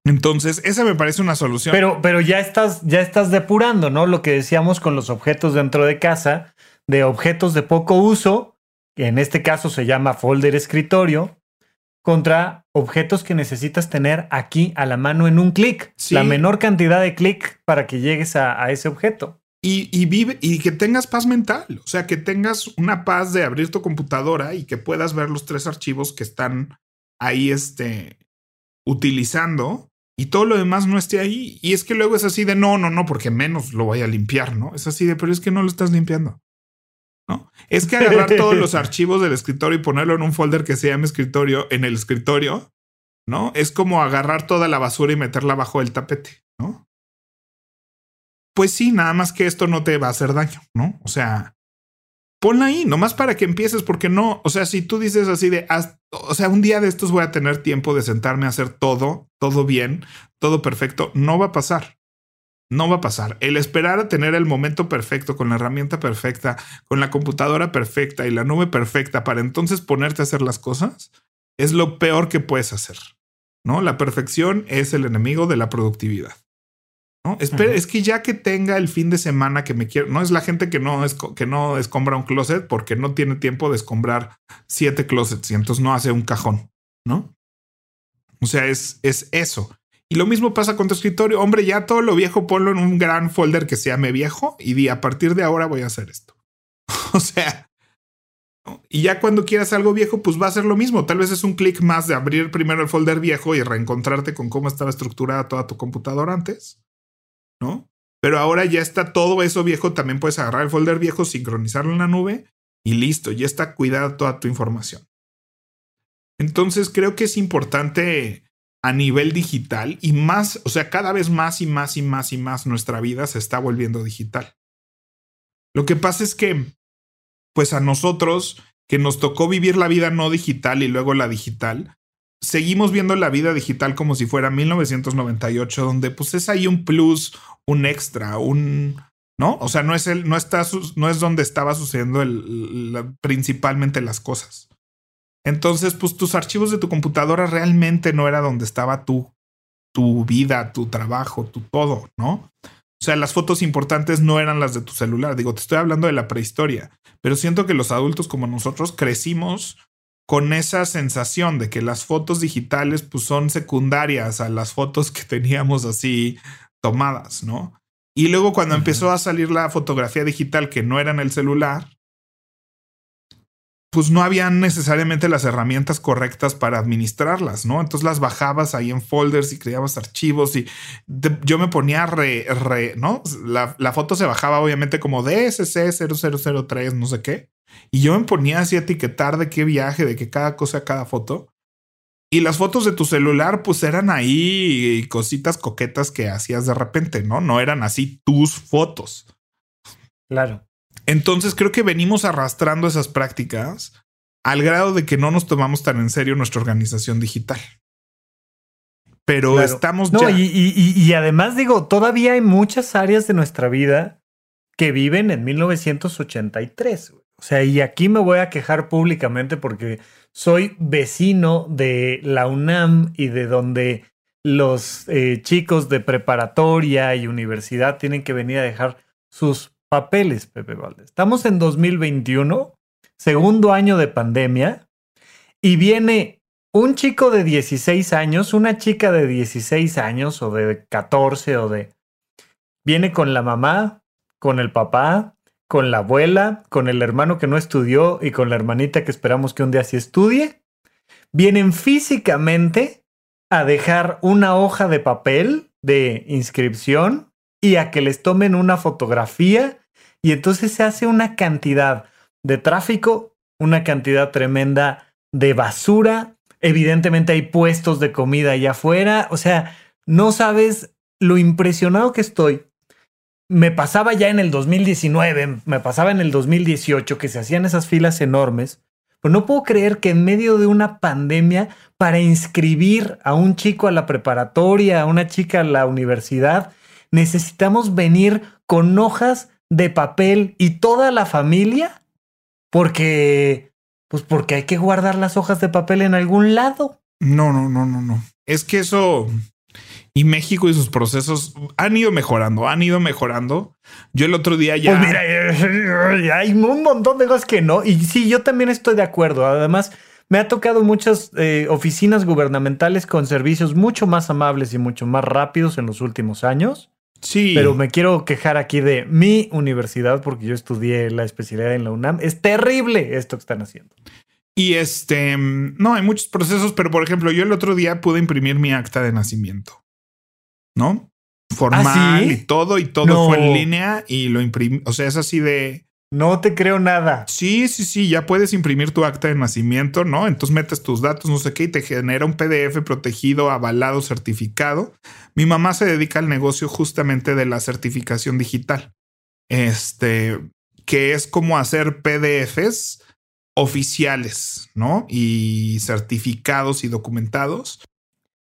Entonces, esa me parece una solución. Pero, pero ya estás, ya estás depurando, ¿no? Lo que decíamos con los objetos dentro de casa, de objetos de poco uso, que en este caso se llama folder escritorio, contra objetos que necesitas tener aquí a la mano en un clic. La menor cantidad de clic para que llegues a, ese objeto. Y, y, vive y que tengas paz mental, o sea, que tengas una paz de abrir tu computadora y que puedas ver los tres archivos que están ahí este, utilizando y todo lo demás no esté ahí. Y es que luego es así de no, no, no, porque menos lo voy a limpiar, ¿no? Es así de, pero es que no lo estás limpiando. ¿no? Es que agarrar todos los archivos del escritorio y ponerlo en un folder que se llame escritorio en el escritorio, ¿no? Es como agarrar toda la basura y meterla bajo el tapete, ¿no? Pues sí, nada más que esto no te va a hacer daño, ¿no? O sea, ponla ahí, nomás para que empieces, porque no, o sea, si tú dices así de, o sea, un día de estos voy a tener tiempo de sentarme a hacer todo, todo bien, todo perfecto, no va a pasar. No va a pasar. El esperar a tener el momento perfecto, con la herramienta perfecta, con la computadora perfecta y la nube perfecta para entonces ponerte a hacer las cosas, es lo peor que puedes hacer. ¿No? La perfección es el enemigo de la productividad. ¿No? Espera, Es que ya que tenga el fin de semana que me quiero, no es la gente que no, es, que no escombra un closet porque no tiene tiempo de escombrar siete closets y entonces no hace un cajón, ¿no? O sea, es, es eso. Y lo mismo pasa con tu escritorio. Hombre, ya todo lo viejo ponlo en un gran folder que se llame viejo y di a partir de ahora voy a hacer esto. o sea, y ya cuando quieras algo viejo, pues va a ser lo mismo. Tal vez es un clic más de abrir primero el folder viejo y reencontrarte con cómo estaba estructurada toda tu computadora antes. Pero ahora ya está todo eso viejo. También puedes agarrar el folder viejo, sincronizarlo en la nube y listo. Ya está cuidada toda tu información. Entonces creo que es importante a nivel digital y más, o sea, cada vez más y más y más y más nuestra vida se está volviendo digital. Lo que pasa es que, pues a nosotros que nos tocó vivir la vida no digital y luego la digital, seguimos viendo la vida digital como si fuera 1998, donde pues es ahí un plus, un extra, un, ¿no? O sea, no es el, no está, no es donde estaba sucediendo principalmente las cosas. Entonces, pues tus archivos de tu computadora realmente no era donde estaba tu, tu vida, tu trabajo, tu todo, ¿no? O sea, las fotos importantes no eran las de tu celular. Digo, te estoy hablando de la prehistoria, pero siento que los adultos como nosotros crecimos con esa sensación de que las fotos digitales pues son secundarias a las fotos que teníamos así tomadas, ¿no? Y luego cuando empezó a salir la fotografía digital que no era en el celular, pues no habían necesariamente las herramientas correctas para administrarlas, ¿no? Entonces las bajabas ahí en folders y creabas archivos y yo me ponía re, re, ¿no? La, la, foto se bajaba obviamente como DSC 0003, no sé qué. Y yo me ponía así a etiquetar de qué viaje, de qué cada cosa, cada foto. Y las fotos de tu celular, pues eran ahí cositas coquetas que hacías de repente, ¿no? No eran así tus fotos. Claro. Entonces creo que venimos arrastrando esas prácticas al grado de que no nos tomamos tan en serio nuestra organización digital. Pero estamos ya. Y, y, además digo, todavía hay muchas áreas de nuestra vida que viven en 1983. O sea, y aquí me voy a quejar públicamente porque soy vecino de la UNAM y de donde los eh, chicos de preparatoria y universidad tienen que venir a dejar sus papeles, Pepe Valdés. Estamos en 2021, segundo año de pandemia, y viene un chico de 16 años, una chica de 16 años o de 14 o de... Viene con la mamá, con el papá, con la abuela, con el hermano que no estudió y con la hermanita que esperamos que un día sí estudie. Vienen físicamente a dejar una hoja de papel de inscripción y a que les tomen una fotografía y entonces se hace una cantidad de tráfico, una cantidad tremenda de basura. Evidentemente hay puestos de comida allá afuera. O sea, no sabes lo impresionado que estoy me pasaba ya en el 2019, me pasaba en el 2018 que se hacían esas filas enormes. Pero no puedo creer que en medio de una pandemia, para inscribir a un chico a la preparatoria, a una chica a la universidad, necesitamos venir con hojas de papel y toda la familia, porque, pues porque hay que guardar las hojas de papel en algún lado. No, no, no, no, no. Es que eso y México y sus procesos han ido mejorando, han ido mejorando. Yo el otro día ya. Pues mira, hay un montón de cosas que no. Y sí, yo también estoy de acuerdo. Además, me ha tocado muchas eh, oficinas gubernamentales con servicios mucho más amables y mucho más rápidos en los últimos años. Sí. Pero me quiero quejar aquí de mi universidad porque yo estudié la especialidad en la UNAM. Es terrible esto que están haciendo. Y este, no, hay muchos procesos, pero por ejemplo, yo el otro día pude imprimir mi acta de nacimiento. ¿no? Formal ¿Ah, y todo, y todo fue en línea y lo imprimí. O sea, es así de. No te creo nada. Sí, sí, sí, ya puedes imprimir tu acta de nacimiento, ¿no? Entonces metes tus datos, no sé qué, y te genera un PDF protegido, avalado, certificado. Mi mamá se dedica al negocio justamente de la certificación digital. Este, que es como hacer PDFs oficiales, ¿no? Y certificados y documentados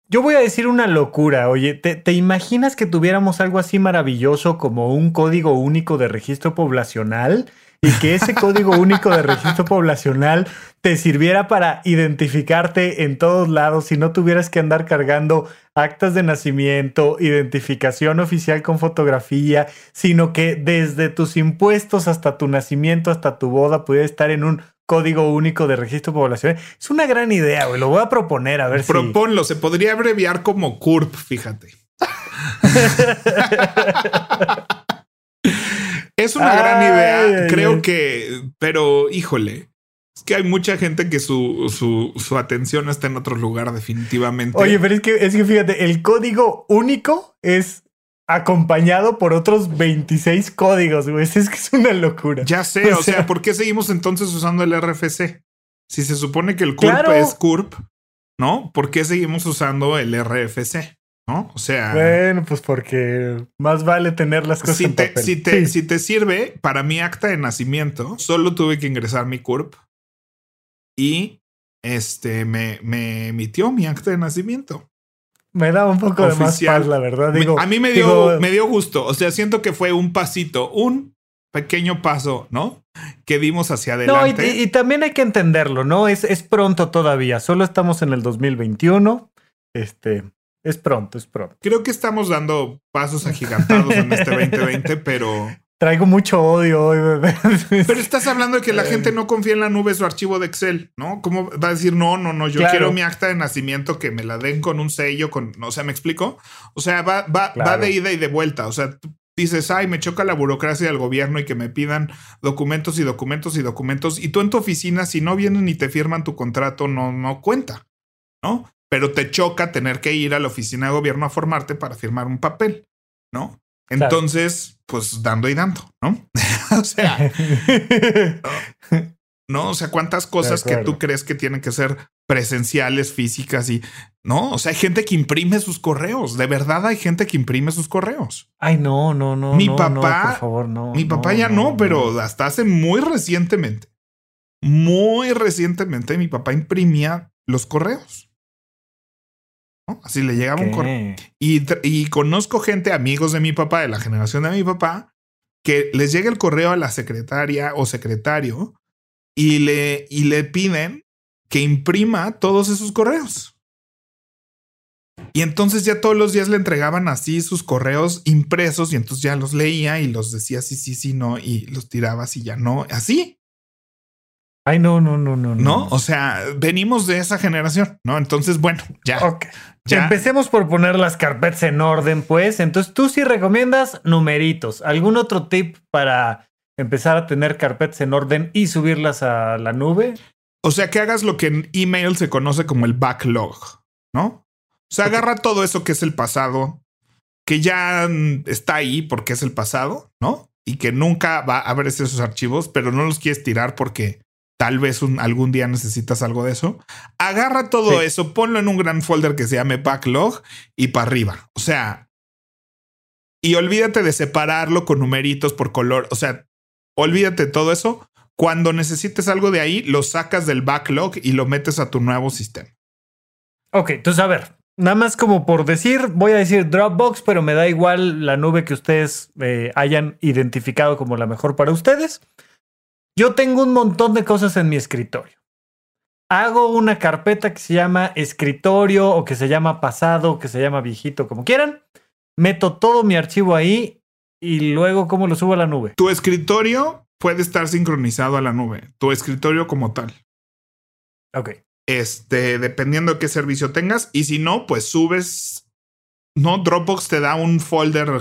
yo voy a decir una locura. Oye, ¿te, imaginas que tuviéramos algo así maravilloso como un código único de registro poblacional? Y que ese código único de registro poblacional te sirviera para identificarte en todos lados y no tuvieras que andar cargando actas de nacimiento, identificación oficial con fotografía, sino que desde tus impuestos hasta tu nacimiento, hasta tu boda, pudiera estar en un código único de registro poblacional. Es una gran idea, güey. Lo voy a proponer a ver si. Proponlo. Se podría abreviar como CURP, fíjate. es una gran idea. Creo que, pero híjole. Es que hay mucha gente que su, su, su, atención está en otro lugar, definitivamente. Oye, pero es que, es que fíjate, el código único es acompañado por otros 26 códigos, güey. Es que es una locura. Ya sé, o, sea, ¿por qué seguimos entonces usando el RFC? Si se supone que el CURP es CURP, ¿no? ¿Por qué seguimos usando el RFC? ¿No? O sea. Bueno, pues porque más vale tener las cosas si en te, Si te, si te sirve, para mi acta de nacimiento, solo tuve que ingresar mi CURP y este me, me emitió mi acta de nacimiento me da un poco de más paz, la verdad. Digo, a mí me dio, me dio gusto. O sea, siento que fue un pasito, un pequeño paso, ¿no? Que dimos hacia adelante. No, y, también hay que entenderlo, ¿no? Es, es pronto todavía. Solo estamos en el 2021. Este, es pronto, es pronto. Creo que estamos dando pasos agigantados en este 2020, pero Traigo mucho odio hoy, bebé. Pero estás hablando de que la gente no confía en la nube su archivo de Excel, ¿no? ¿Cómo va a decir, no, no, no, yo quiero mi acta de nacimiento que me la den con un sello, con, o sea, ¿me explico? O sea, va, va, va de ida y de vuelta. O sea, dices, ay, me choca la burocracia del gobierno y que me pidan documentos y documentos y documentos. Y tú en tu oficina, si no vienen y te firman tu contrato, no, no cuenta, ¿no? Pero te choca tener que ir a la oficina de gobierno a formarte para firmar un papel, ¿no? Entonces, pues dando y dando, ¿no? o sea, no, o sea, cuántas cosas que tú crees que tienen que ser presenciales, físicas y no, o sea, hay gente que imprime sus correos, de verdad hay gente que imprime sus correos. Ay, no, no, no. Mi papá, por favor, no. Mi papá ya no, pero hasta hace muy recientemente, muy recientemente, mi papá imprimía los correos. Así le llegaba un correo. Y, y, conozco gente, amigos de mi papá, de la generación de mi papá, que les llega el correo a la secretaria o secretario y le, y le piden que imprima todos esos correos. Y entonces ya todos los días le entregaban así sus correos impresos y entonces ya los leía y los decía sí, sí, sí, no, y los tiraba así, ya no, así. Ay, no, no, no, no. No, o sea, venimos de esa generación, ¿no? Entonces, bueno, ya. Ok. Ya. Empecemos por poner las carpetas en orden, pues. Entonces, tú sí recomiendas numeritos. ¿Algún otro tip para empezar a tener carpetas en orden y subirlas a la nube? O sea, que hagas lo que en email se conoce como el backlog, ¿no? O sea, agarra todo eso que es el pasado, que ya está ahí porque es el pasado, ¿no? Y que nunca va a ver esos archivos, pero no los quieres tirar porque tal vez algún día necesitas algo de eso. Agarra todo eso, ponlo en un gran folder que se llame backlog y para arriba. O sea, Y olvídate de separarlo con numeritos por color. O sea, olvídate de todo eso. Cuando necesites algo de ahí, lo sacas del backlog y lo metes a tu nuevo sistema. Ok, entonces a ver, nada más como por decir, voy a decir Dropbox, pero me da igual la nube que ustedes eh, hayan identificado como la mejor para ustedes. Yo tengo un montón de cosas en mi escritorio. Hago una carpeta que se llama escritorio o que se llama pasado o que se llama viejito, como quieran. Meto todo mi archivo ahí y luego cómo lo subo a la nube. Tu escritorio puede estar sincronizado a la nube, tu escritorio como tal. Ok. Este, dependiendo de qué servicio tengas. Y si no, pues subes. No, Dropbox te da un folder,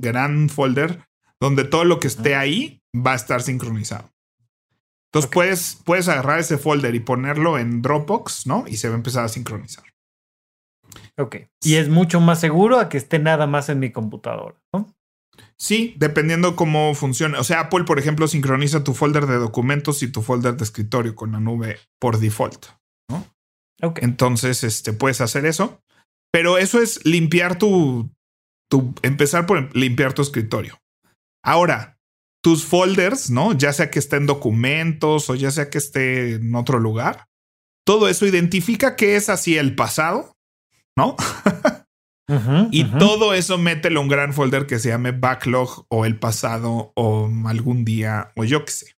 gran folder, donde todo lo que esté ahí va a estar sincronizado. Entonces puedes, puedes agarrar ese folder y ponerlo en Dropbox, ¿no? Y se va a empezar a sincronizar. Ok. Y es mucho más seguro a que esté nada más en mi computadora, ¿no? Sí, dependiendo cómo funcione. O sea, Apple, por ejemplo, sincroniza tu folder de documentos y tu folder de escritorio con la nube por default. ¿no? Ok. Entonces, este, puedes hacer eso. Pero eso es limpiar tu, tu. Empezar por limpiar tu escritorio. Ahora, tus folders, ¿no? Ya sea que esté en documentos o ya sea que esté en otro lugar. Todo eso identifica que es así el pasado, ¿no? y todo eso mételo en un gran folder que se llame backlog o el pasado o algún día o yo qué sé.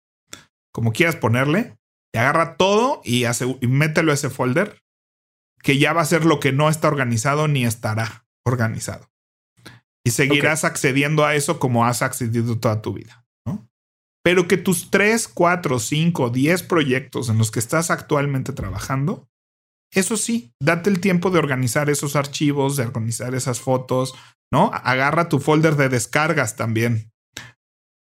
Como quieras ponerle. Y agarra todo y, hace, y mételo a ese folder que ya va a ser lo que no está organizado ni estará organizado. Y seguirás accediendo a eso como has accedido toda tu vida. Pero que tus 3, 4, 5, 10 proyectos en los que estás actualmente trabajando eso sí, date el tiempo de organizar esos archivos, de organizar esas fotos, ¿no? Agarra tu folder de descargas también.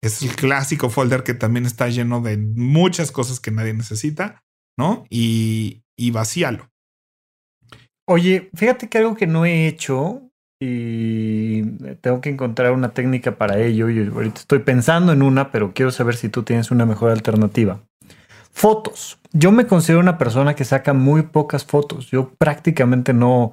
Es el clásico folder que también está lleno de muchas cosas que nadie necesita, ¿no? Y, y vacíalo. Oye, fíjate que algo que no he hecho y tengo que encontrar una técnica para ello. Y ahorita estoy pensando en una, pero quiero saber si tú tienes una mejor alternativa. Fotos. Yo me considero una persona que saca muy pocas fotos. Yo prácticamente no,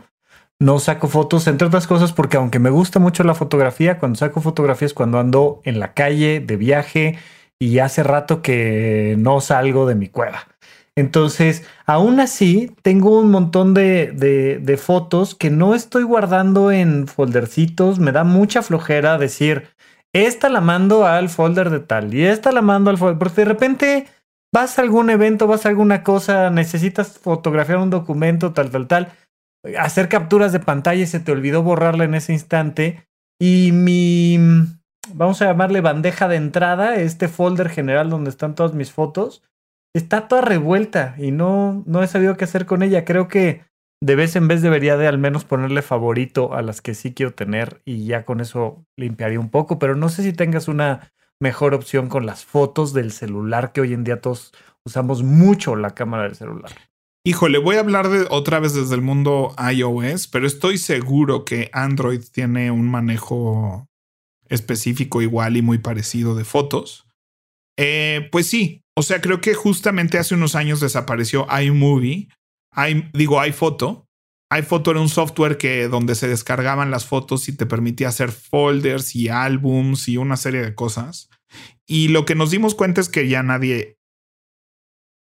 no saco fotos, entre otras cosas, porque aunque me gusta mucho la fotografía, cuando saco fotografías cuando ando en la calle, de viaje, y hace rato que no salgo de mi cueva. Entonces, aún así, tengo un montón de, fotos que no estoy guardando en foldercitos. Me da mucha flojera decir, esta la mando al folder de tal y esta la mando al folder, porque de repente vas a algún evento, vas a alguna cosa, necesitas fotografiar un documento, tal, tal, tal, hacer capturas de pantalla y se te olvidó borrarla en ese instante. Y mi, vamos a llamarle bandeja de entrada, este folder general donde están todas mis fotos, está toda revuelta y no, no he sabido qué hacer con ella. Creo que de vez en vez debería de al menos ponerle favorito a las que sí quiero tener y ya con eso limpiaría un poco, pero no sé si tengas una mejor opción con las fotos del celular, que hoy en día todos usamos mucho la cámara del celular. Híjole, voy a hablar de otra vez desde el mundo iOS, pero estoy seguro que Android tiene un manejo específico igual y muy parecido de fotos. Eh, pues sí, o sea, creo que justamente hace unos años desapareció iMovie, I, digo iPhoto, iPhoto era un software que donde se descargaban las fotos y te permitía hacer folders y álbums y una serie de cosas. Y lo que nos dimos cuenta es que ya nadie,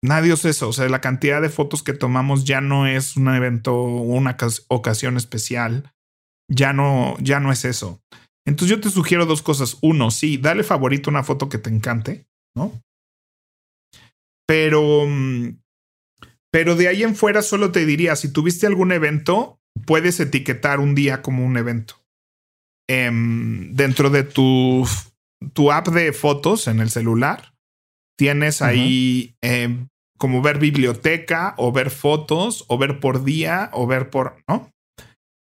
nadie es eso. O sea, la cantidad de fotos que tomamos ya no es un evento, una ocasión especial. Ya no, ya no es eso. Entonces yo te sugiero dos cosas. Uno, sí, dale favorito una foto que te encante, ¿no? Pero mm, pero de ahí en fuera solo te diría, si tuviste algún evento, puedes etiquetar un día como un evento. Em, dentro de tu, tu app de fotos en el celular, tienes ahí em, como ver biblioteca o ver fotos o ver por día o ver por, ¿no?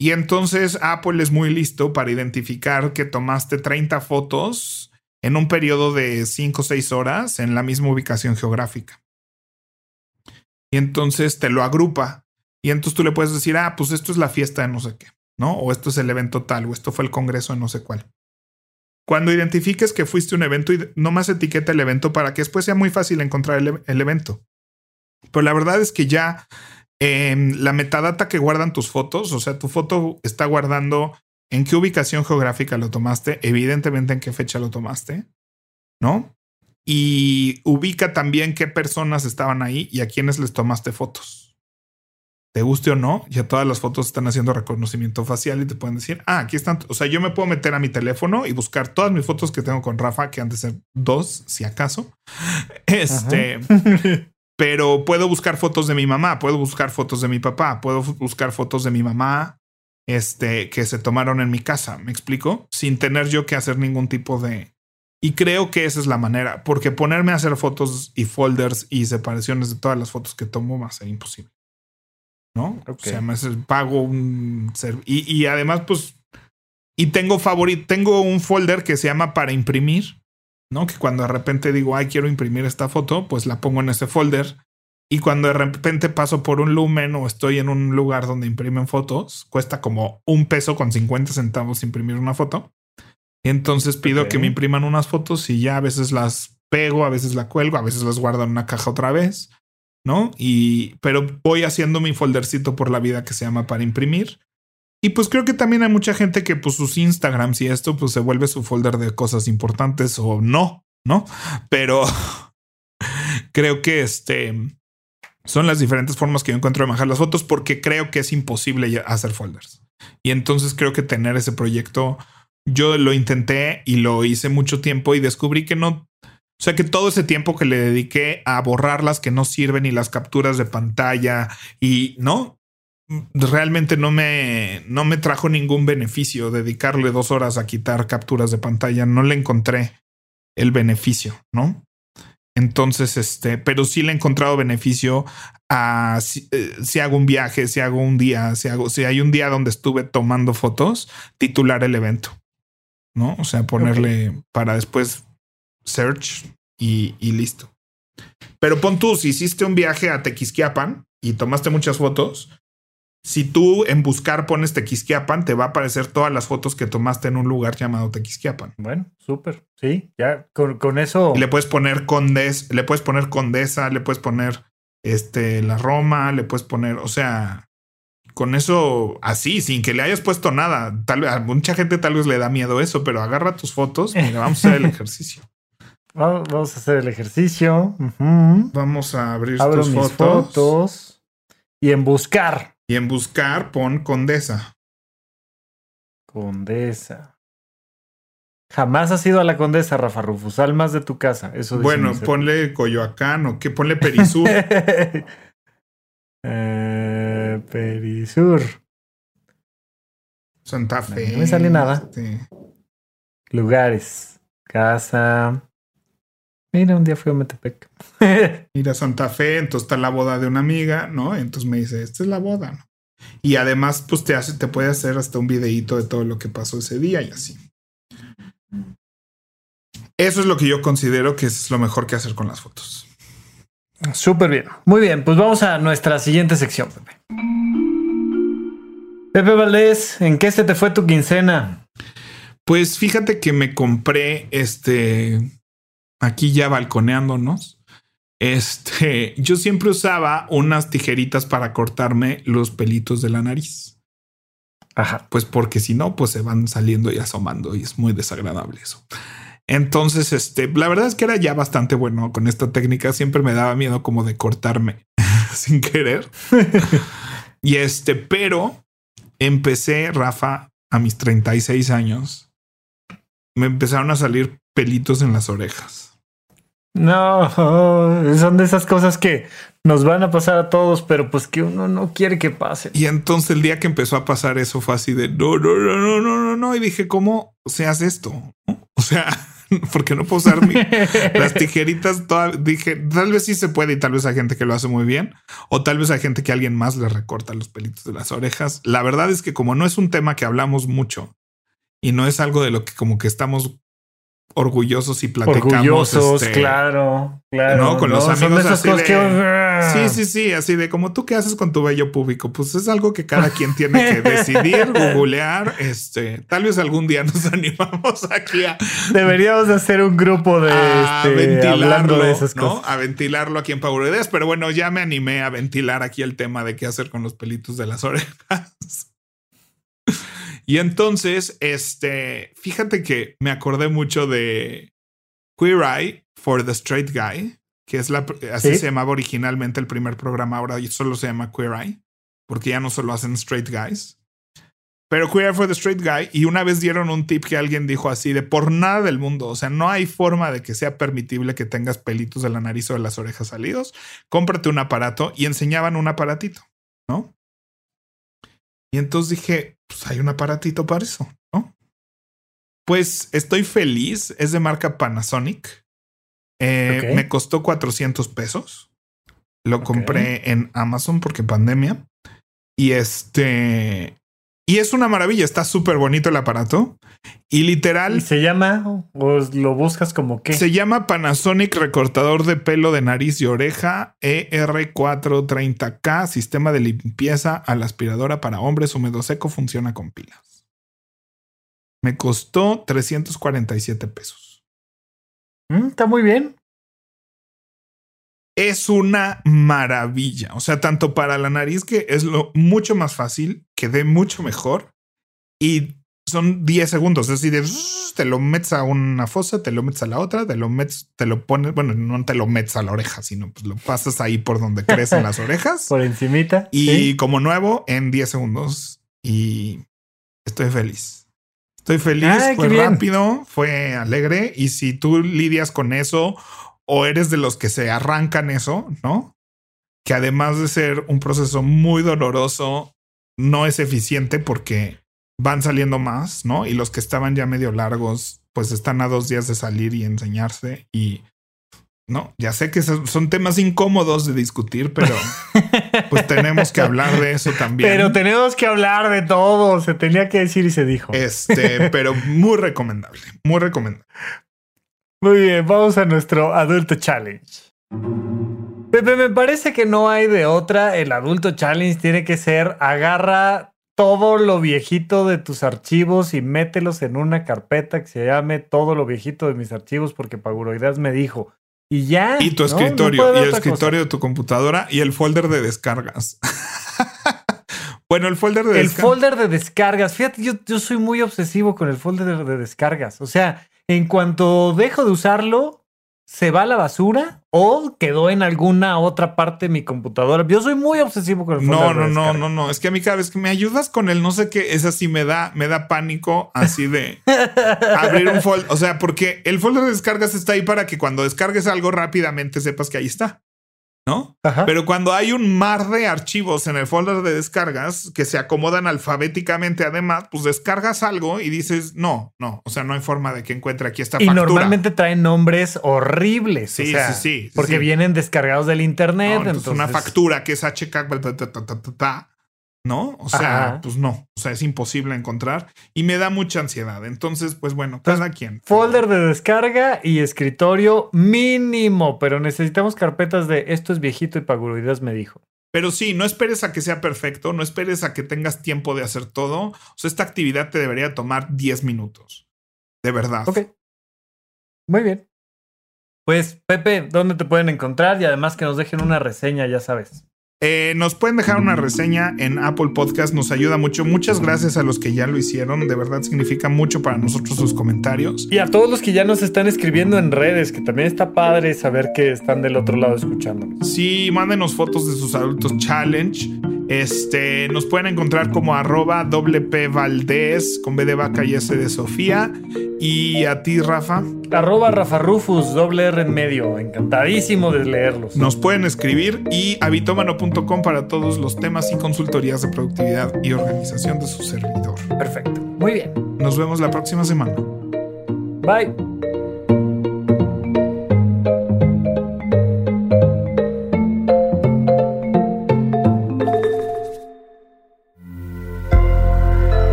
Y entonces Apple es muy listo para identificar que tomaste 30 fotos en un periodo de 5 o 6 horas en la misma ubicación geográfica y entonces te lo agrupa. Y entonces tú le puedes decir, ah, pues esto es la fiesta de no sé qué, ¿no? O esto es el evento tal, o esto fue el congreso de no sé cuál. Cuando identifiques que fuiste un evento, nomás etiqueta el evento para que después sea muy fácil encontrar el, evento. Pero la verdad es que ya la metadata que guardan tus fotos, o sea, tu foto está guardando en qué ubicación geográfica lo tomaste, evidentemente en qué fecha lo tomaste, ¿no? Y ubica también qué personas estaban ahí y a quiénes les tomaste fotos te guste o no, ya todas las fotos están haciendo reconocimiento facial y te pueden decir, ah, aquí están. O sea, yo me puedo meter a mi teléfono y buscar todas mis fotos que tengo con Rafa, que han de ser dos, si acaso. Este, pero puedo buscar fotos de mi mamá, puedo buscar fotos de mi papá, puedo buscar fotos de mi mamá, este, que se tomaron en mi casa. ¿Me explico? Sin tener yo que hacer ningún tipo de. Y creo que esa es la manera, porque ponerme a hacer fotos y folders y separaciones de todas las fotos que tomo va a ser imposible. ¿no? O sea, me pago un y, y además, pues, y tengo favorito, tengo un folder que se llama para imprimir, ¿no? Que cuando de repente digo, ay, quiero imprimir esta foto, pues la pongo en ese folder. Y cuando de repente paso por un lumen o estoy en un lugar donde imprimen fotos, cuesta como un peso con 50 centavos imprimir una foto. Y entonces pido que me impriman unas fotos y ya a veces las pego, a veces la cuelgo, a veces las guardo en una caja otra vez. ¿no? Y, pero voy haciendo mi foldercito por la vida que se llama para imprimir. Y pues creo que también hay mucha gente que pues sus Instagrams y esto pues se vuelve su folder de cosas importantes o no, ¿no? Pero creo que este son las diferentes formas que yo encuentro de bajar las fotos porque creo que es imposible hacer folders. Y entonces creo que tener ese proyecto, yo lo intenté y lo hice mucho tiempo y descubrí que no, o sea que todo ese tiempo que le dediqué a borrar las que no sirven y las capturas de pantalla y no, realmente no me, no me trajo ningún beneficio dedicarle dos horas a quitar capturas de pantalla. No le encontré el beneficio, ¿no? Entonces, este, pero sí le he encontrado beneficio a si, eh, si, hago un viaje, si hago un día, si hago, si hay un día donde estuve tomando fotos, titular el evento, ¿no? O sea, ponerle para después search y, listo. Pero pon tú, si hiciste un viaje a Tequisquiapan y tomaste muchas fotos, si tú en buscar pones Tequisquiapan, te va a aparecer todas las fotos que tomaste en un lugar llamado Tequisquiapan. Bueno, súper. Sí, ya con, eso. le puedes poner condes, le puedes poner condesa, le puedes poner este la Roma, le puedes poner, o sea, con eso así, sin que le hayas puesto nada. Tal vez a mucha gente tal vez le da miedo eso, pero agarra tus fotos. y vamos a hacer el ejercicio. Vamos a hacer el ejercicio. Vamos a abrir tus fotos. Y en buscar. Y en buscar pon Condesa. Condesa. Jamás has ido a la Condesa, Rafa Rufus. Almas de tu casa. Eso bueno, ponle Coyoacán o que ponle Perisur. Eh, Perisur. Santa Fe. No me sale nada. Este. Lugares. Casa. Mira, un día fui a Metepec. Ir a Santa Fe, entonces está la boda de una amiga, ¿no? Entonces me dice, esta es la boda, ¿no? Y además, pues te hace, te puede hacer hasta un videíto de todo lo que pasó ese día y así. Eso es lo que yo considero que es lo mejor que hacer con las fotos. Súper bien. Muy bien, pues vamos a nuestra siguiente sección, Pepe. Pepe Valdés, ¿en qué se te fue tu quincena? Pues fíjate que me compré este aquí ya balconeándonos, este, yo siempre usaba unas tijeritas para cortarme los pelitos de la nariz. Ajá. Pues porque si no, pues se van saliendo y asomando y es muy desagradable eso. Entonces, este, la verdad es que era ya bastante bueno con esta técnica. Siempre me daba miedo como de cortarme sin querer. y este, pero empecé, Rafa, a mis 36 años, me empezaron a salir pelitos en las orejas. No, son de esas cosas que nos van a pasar a todos, pero pues que uno no quiere que pase. Y entonces el día que empezó a pasar eso fue así de no, no, no, no, no, no, no. Y dije, ¿cómo se hace esto? O sea, porque no puedo usar las tijeritas. dije, tal vez sí se puede y tal vez hay gente que lo hace muy bien. O tal vez hay gente que alguien más le recorta los pelitos de las orejas. La verdad es que como no es un tema que hablamos mucho y no es algo de lo que como que estamos orgullosos y platicamos. Orgullosos, este, claro, claro. No, con los amigos así Sí, sí, sí, así de como tú qué haces con tu bello público. Pues es algo que cada quien tiene que decidir, googlear. Este, tal vez algún día nos animamos aquí a. Deberíamos hacer un grupo de este, ventilarlo, de esas cosas. A ventilarlo aquí en Power Ideas. Pero bueno, ya me animé a ventilar aquí el tema de qué hacer con los pelitos de las orejas. Y entonces, este, fíjate que me acordé mucho de Queer Eye for the Straight Guy, que es la, así se llamaba originalmente el primer programa, ahora solo se llama Queer Eye, porque ya no solo hacen straight guys. Pero Queer Eye for the Straight Guy, y una vez dieron un tip que alguien dijo así de por nada del mundo, o sea, no hay forma de que sea permitible que tengas pelitos de la nariz o de las orejas salidos. Cómprate un aparato y enseñaban un aparatito, ¿no? Y entonces dije, pues hay un aparatito para eso, ¿no? Pues estoy feliz, es de marca Panasonic. Eh, me costó 400 pesos. Lo compré en Amazon porque pandemia. Y este, y es una maravilla, está súper bonito el aparato. Y literal. se llama? ¿O lo buscas como qué? Se llama Panasonic recortador de pelo de nariz y oreja ER430K, sistema de limpieza a la aspiradora para hombres húmedo seco, funciona con pilas. Me costó 347 pesos. Mm, está muy bien es una maravilla. O sea, tanto para la nariz que es lo mucho más fácil, que dé mucho mejor y son 10 segundos. Es decir, te lo metes a una fosa, te lo metes a la otra, te lo metes, te lo pones, bueno, no te lo metes a la oreja, sino pues lo pasas ahí por donde crecen las orejas. Por encimita. Y como nuevo en 10 segundos. Y estoy feliz. Estoy feliz, fue rápido, fue alegre. Y si tú lidias con eso o eres de los que se arrancan eso, ¿no? Que además de ser un proceso muy doloroso, no es eficiente porque van saliendo más, ¿no? Y los que estaban ya medio largos, pues están a dos días de salir y enseñarse y no, ya sé que son temas incómodos de discutir, pero pues tenemos que hablar de eso también. Pero tenemos que hablar de todo, se tenía que decir y se dijo. Este, pero muy recomendable, muy recomendable. Muy bien, vamos a nuestro adulto challenge. Pepe, me parece que no hay de otra. El adulto challenge tiene que ser agarra todo lo viejito de tus archivos y mételos en una carpeta que se llame todo lo viejito de mis archivos porque Paguroideas me dijo. Y ya. Y tu escritorio, y el escritorio de tu computadora y el folder de descargas. bueno, el folder de descargas. El folder de descargas. Fíjate, yo, yo soy muy obsesivo con el folder de descargas. O sea, en cuanto dejo de usarlo, se va a la basura o quedó en alguna otra parte de mi computadora. Yo soy muy obsesivo con el. No, no, no, no, no. Es que a mí cada vez que me ayudas con el no sé qué, es así me da, me da pánico así de abrir un folder. O sea, porque el folder de descargas está ahí para que cuando descargues algo rápidamente sepas que ahí está. ¿No? Pero cuando hay un mar de archivos en el folder de descargas que se acomodan alfabéticamente, además, pues descargas algo y dices, no, no, o sea, no hay forma de que encuentre aquí esta factura. Y normalmente traen nombres horribles. Sí, sí, sí. Porque vienen descargados del internet. entonces, una factura que es HK, ¿no? O sea, pues no, o sea, es imposible encontrar y me da mucha ansiedad. Entonces, pues bueno, cada quien. Folder de descarga y escritorio mínimo, pero necesitamos carpetas de esto es viejito y Paguroidas me dijo. Pero sí, no esperes a que sea perfecto, no esperes a que tengas tiempo de hacer todo. O sea, esta actividad te debería tomar 10 minutos. De verdad. Ok. Muy bien. Pues, Pepe, ¿dónde te pueden encontrar? Y además que nos dejen una reseña, ya sabes. Eh, nos pueden dejar una reseña en Apple Podcast, nos ayuda mucho. Muchas gracias a los que ya lo hicieron, de verdad significa mucho para nosotros sus comentarios. Y a todos los que ya nos están escribiendo en redes, que también está padre saber que están del otro lado escuchándonos. Sí, mándenos fotos de sus adultos challenge. Este, nos pueden encontrar como arroba WP Valdés con B de vaca y S de Sofía. Y a ti, Rafa. Arroba Rafa Rufus, doble R en medio. Encantadísimo de leerlos. Nos pueden escribir y habitomano.com para todos los temas y consultorías de productividad y organización de su servidor. Perfecto. Muy bien. Nos vemos la próxima semana. Bye.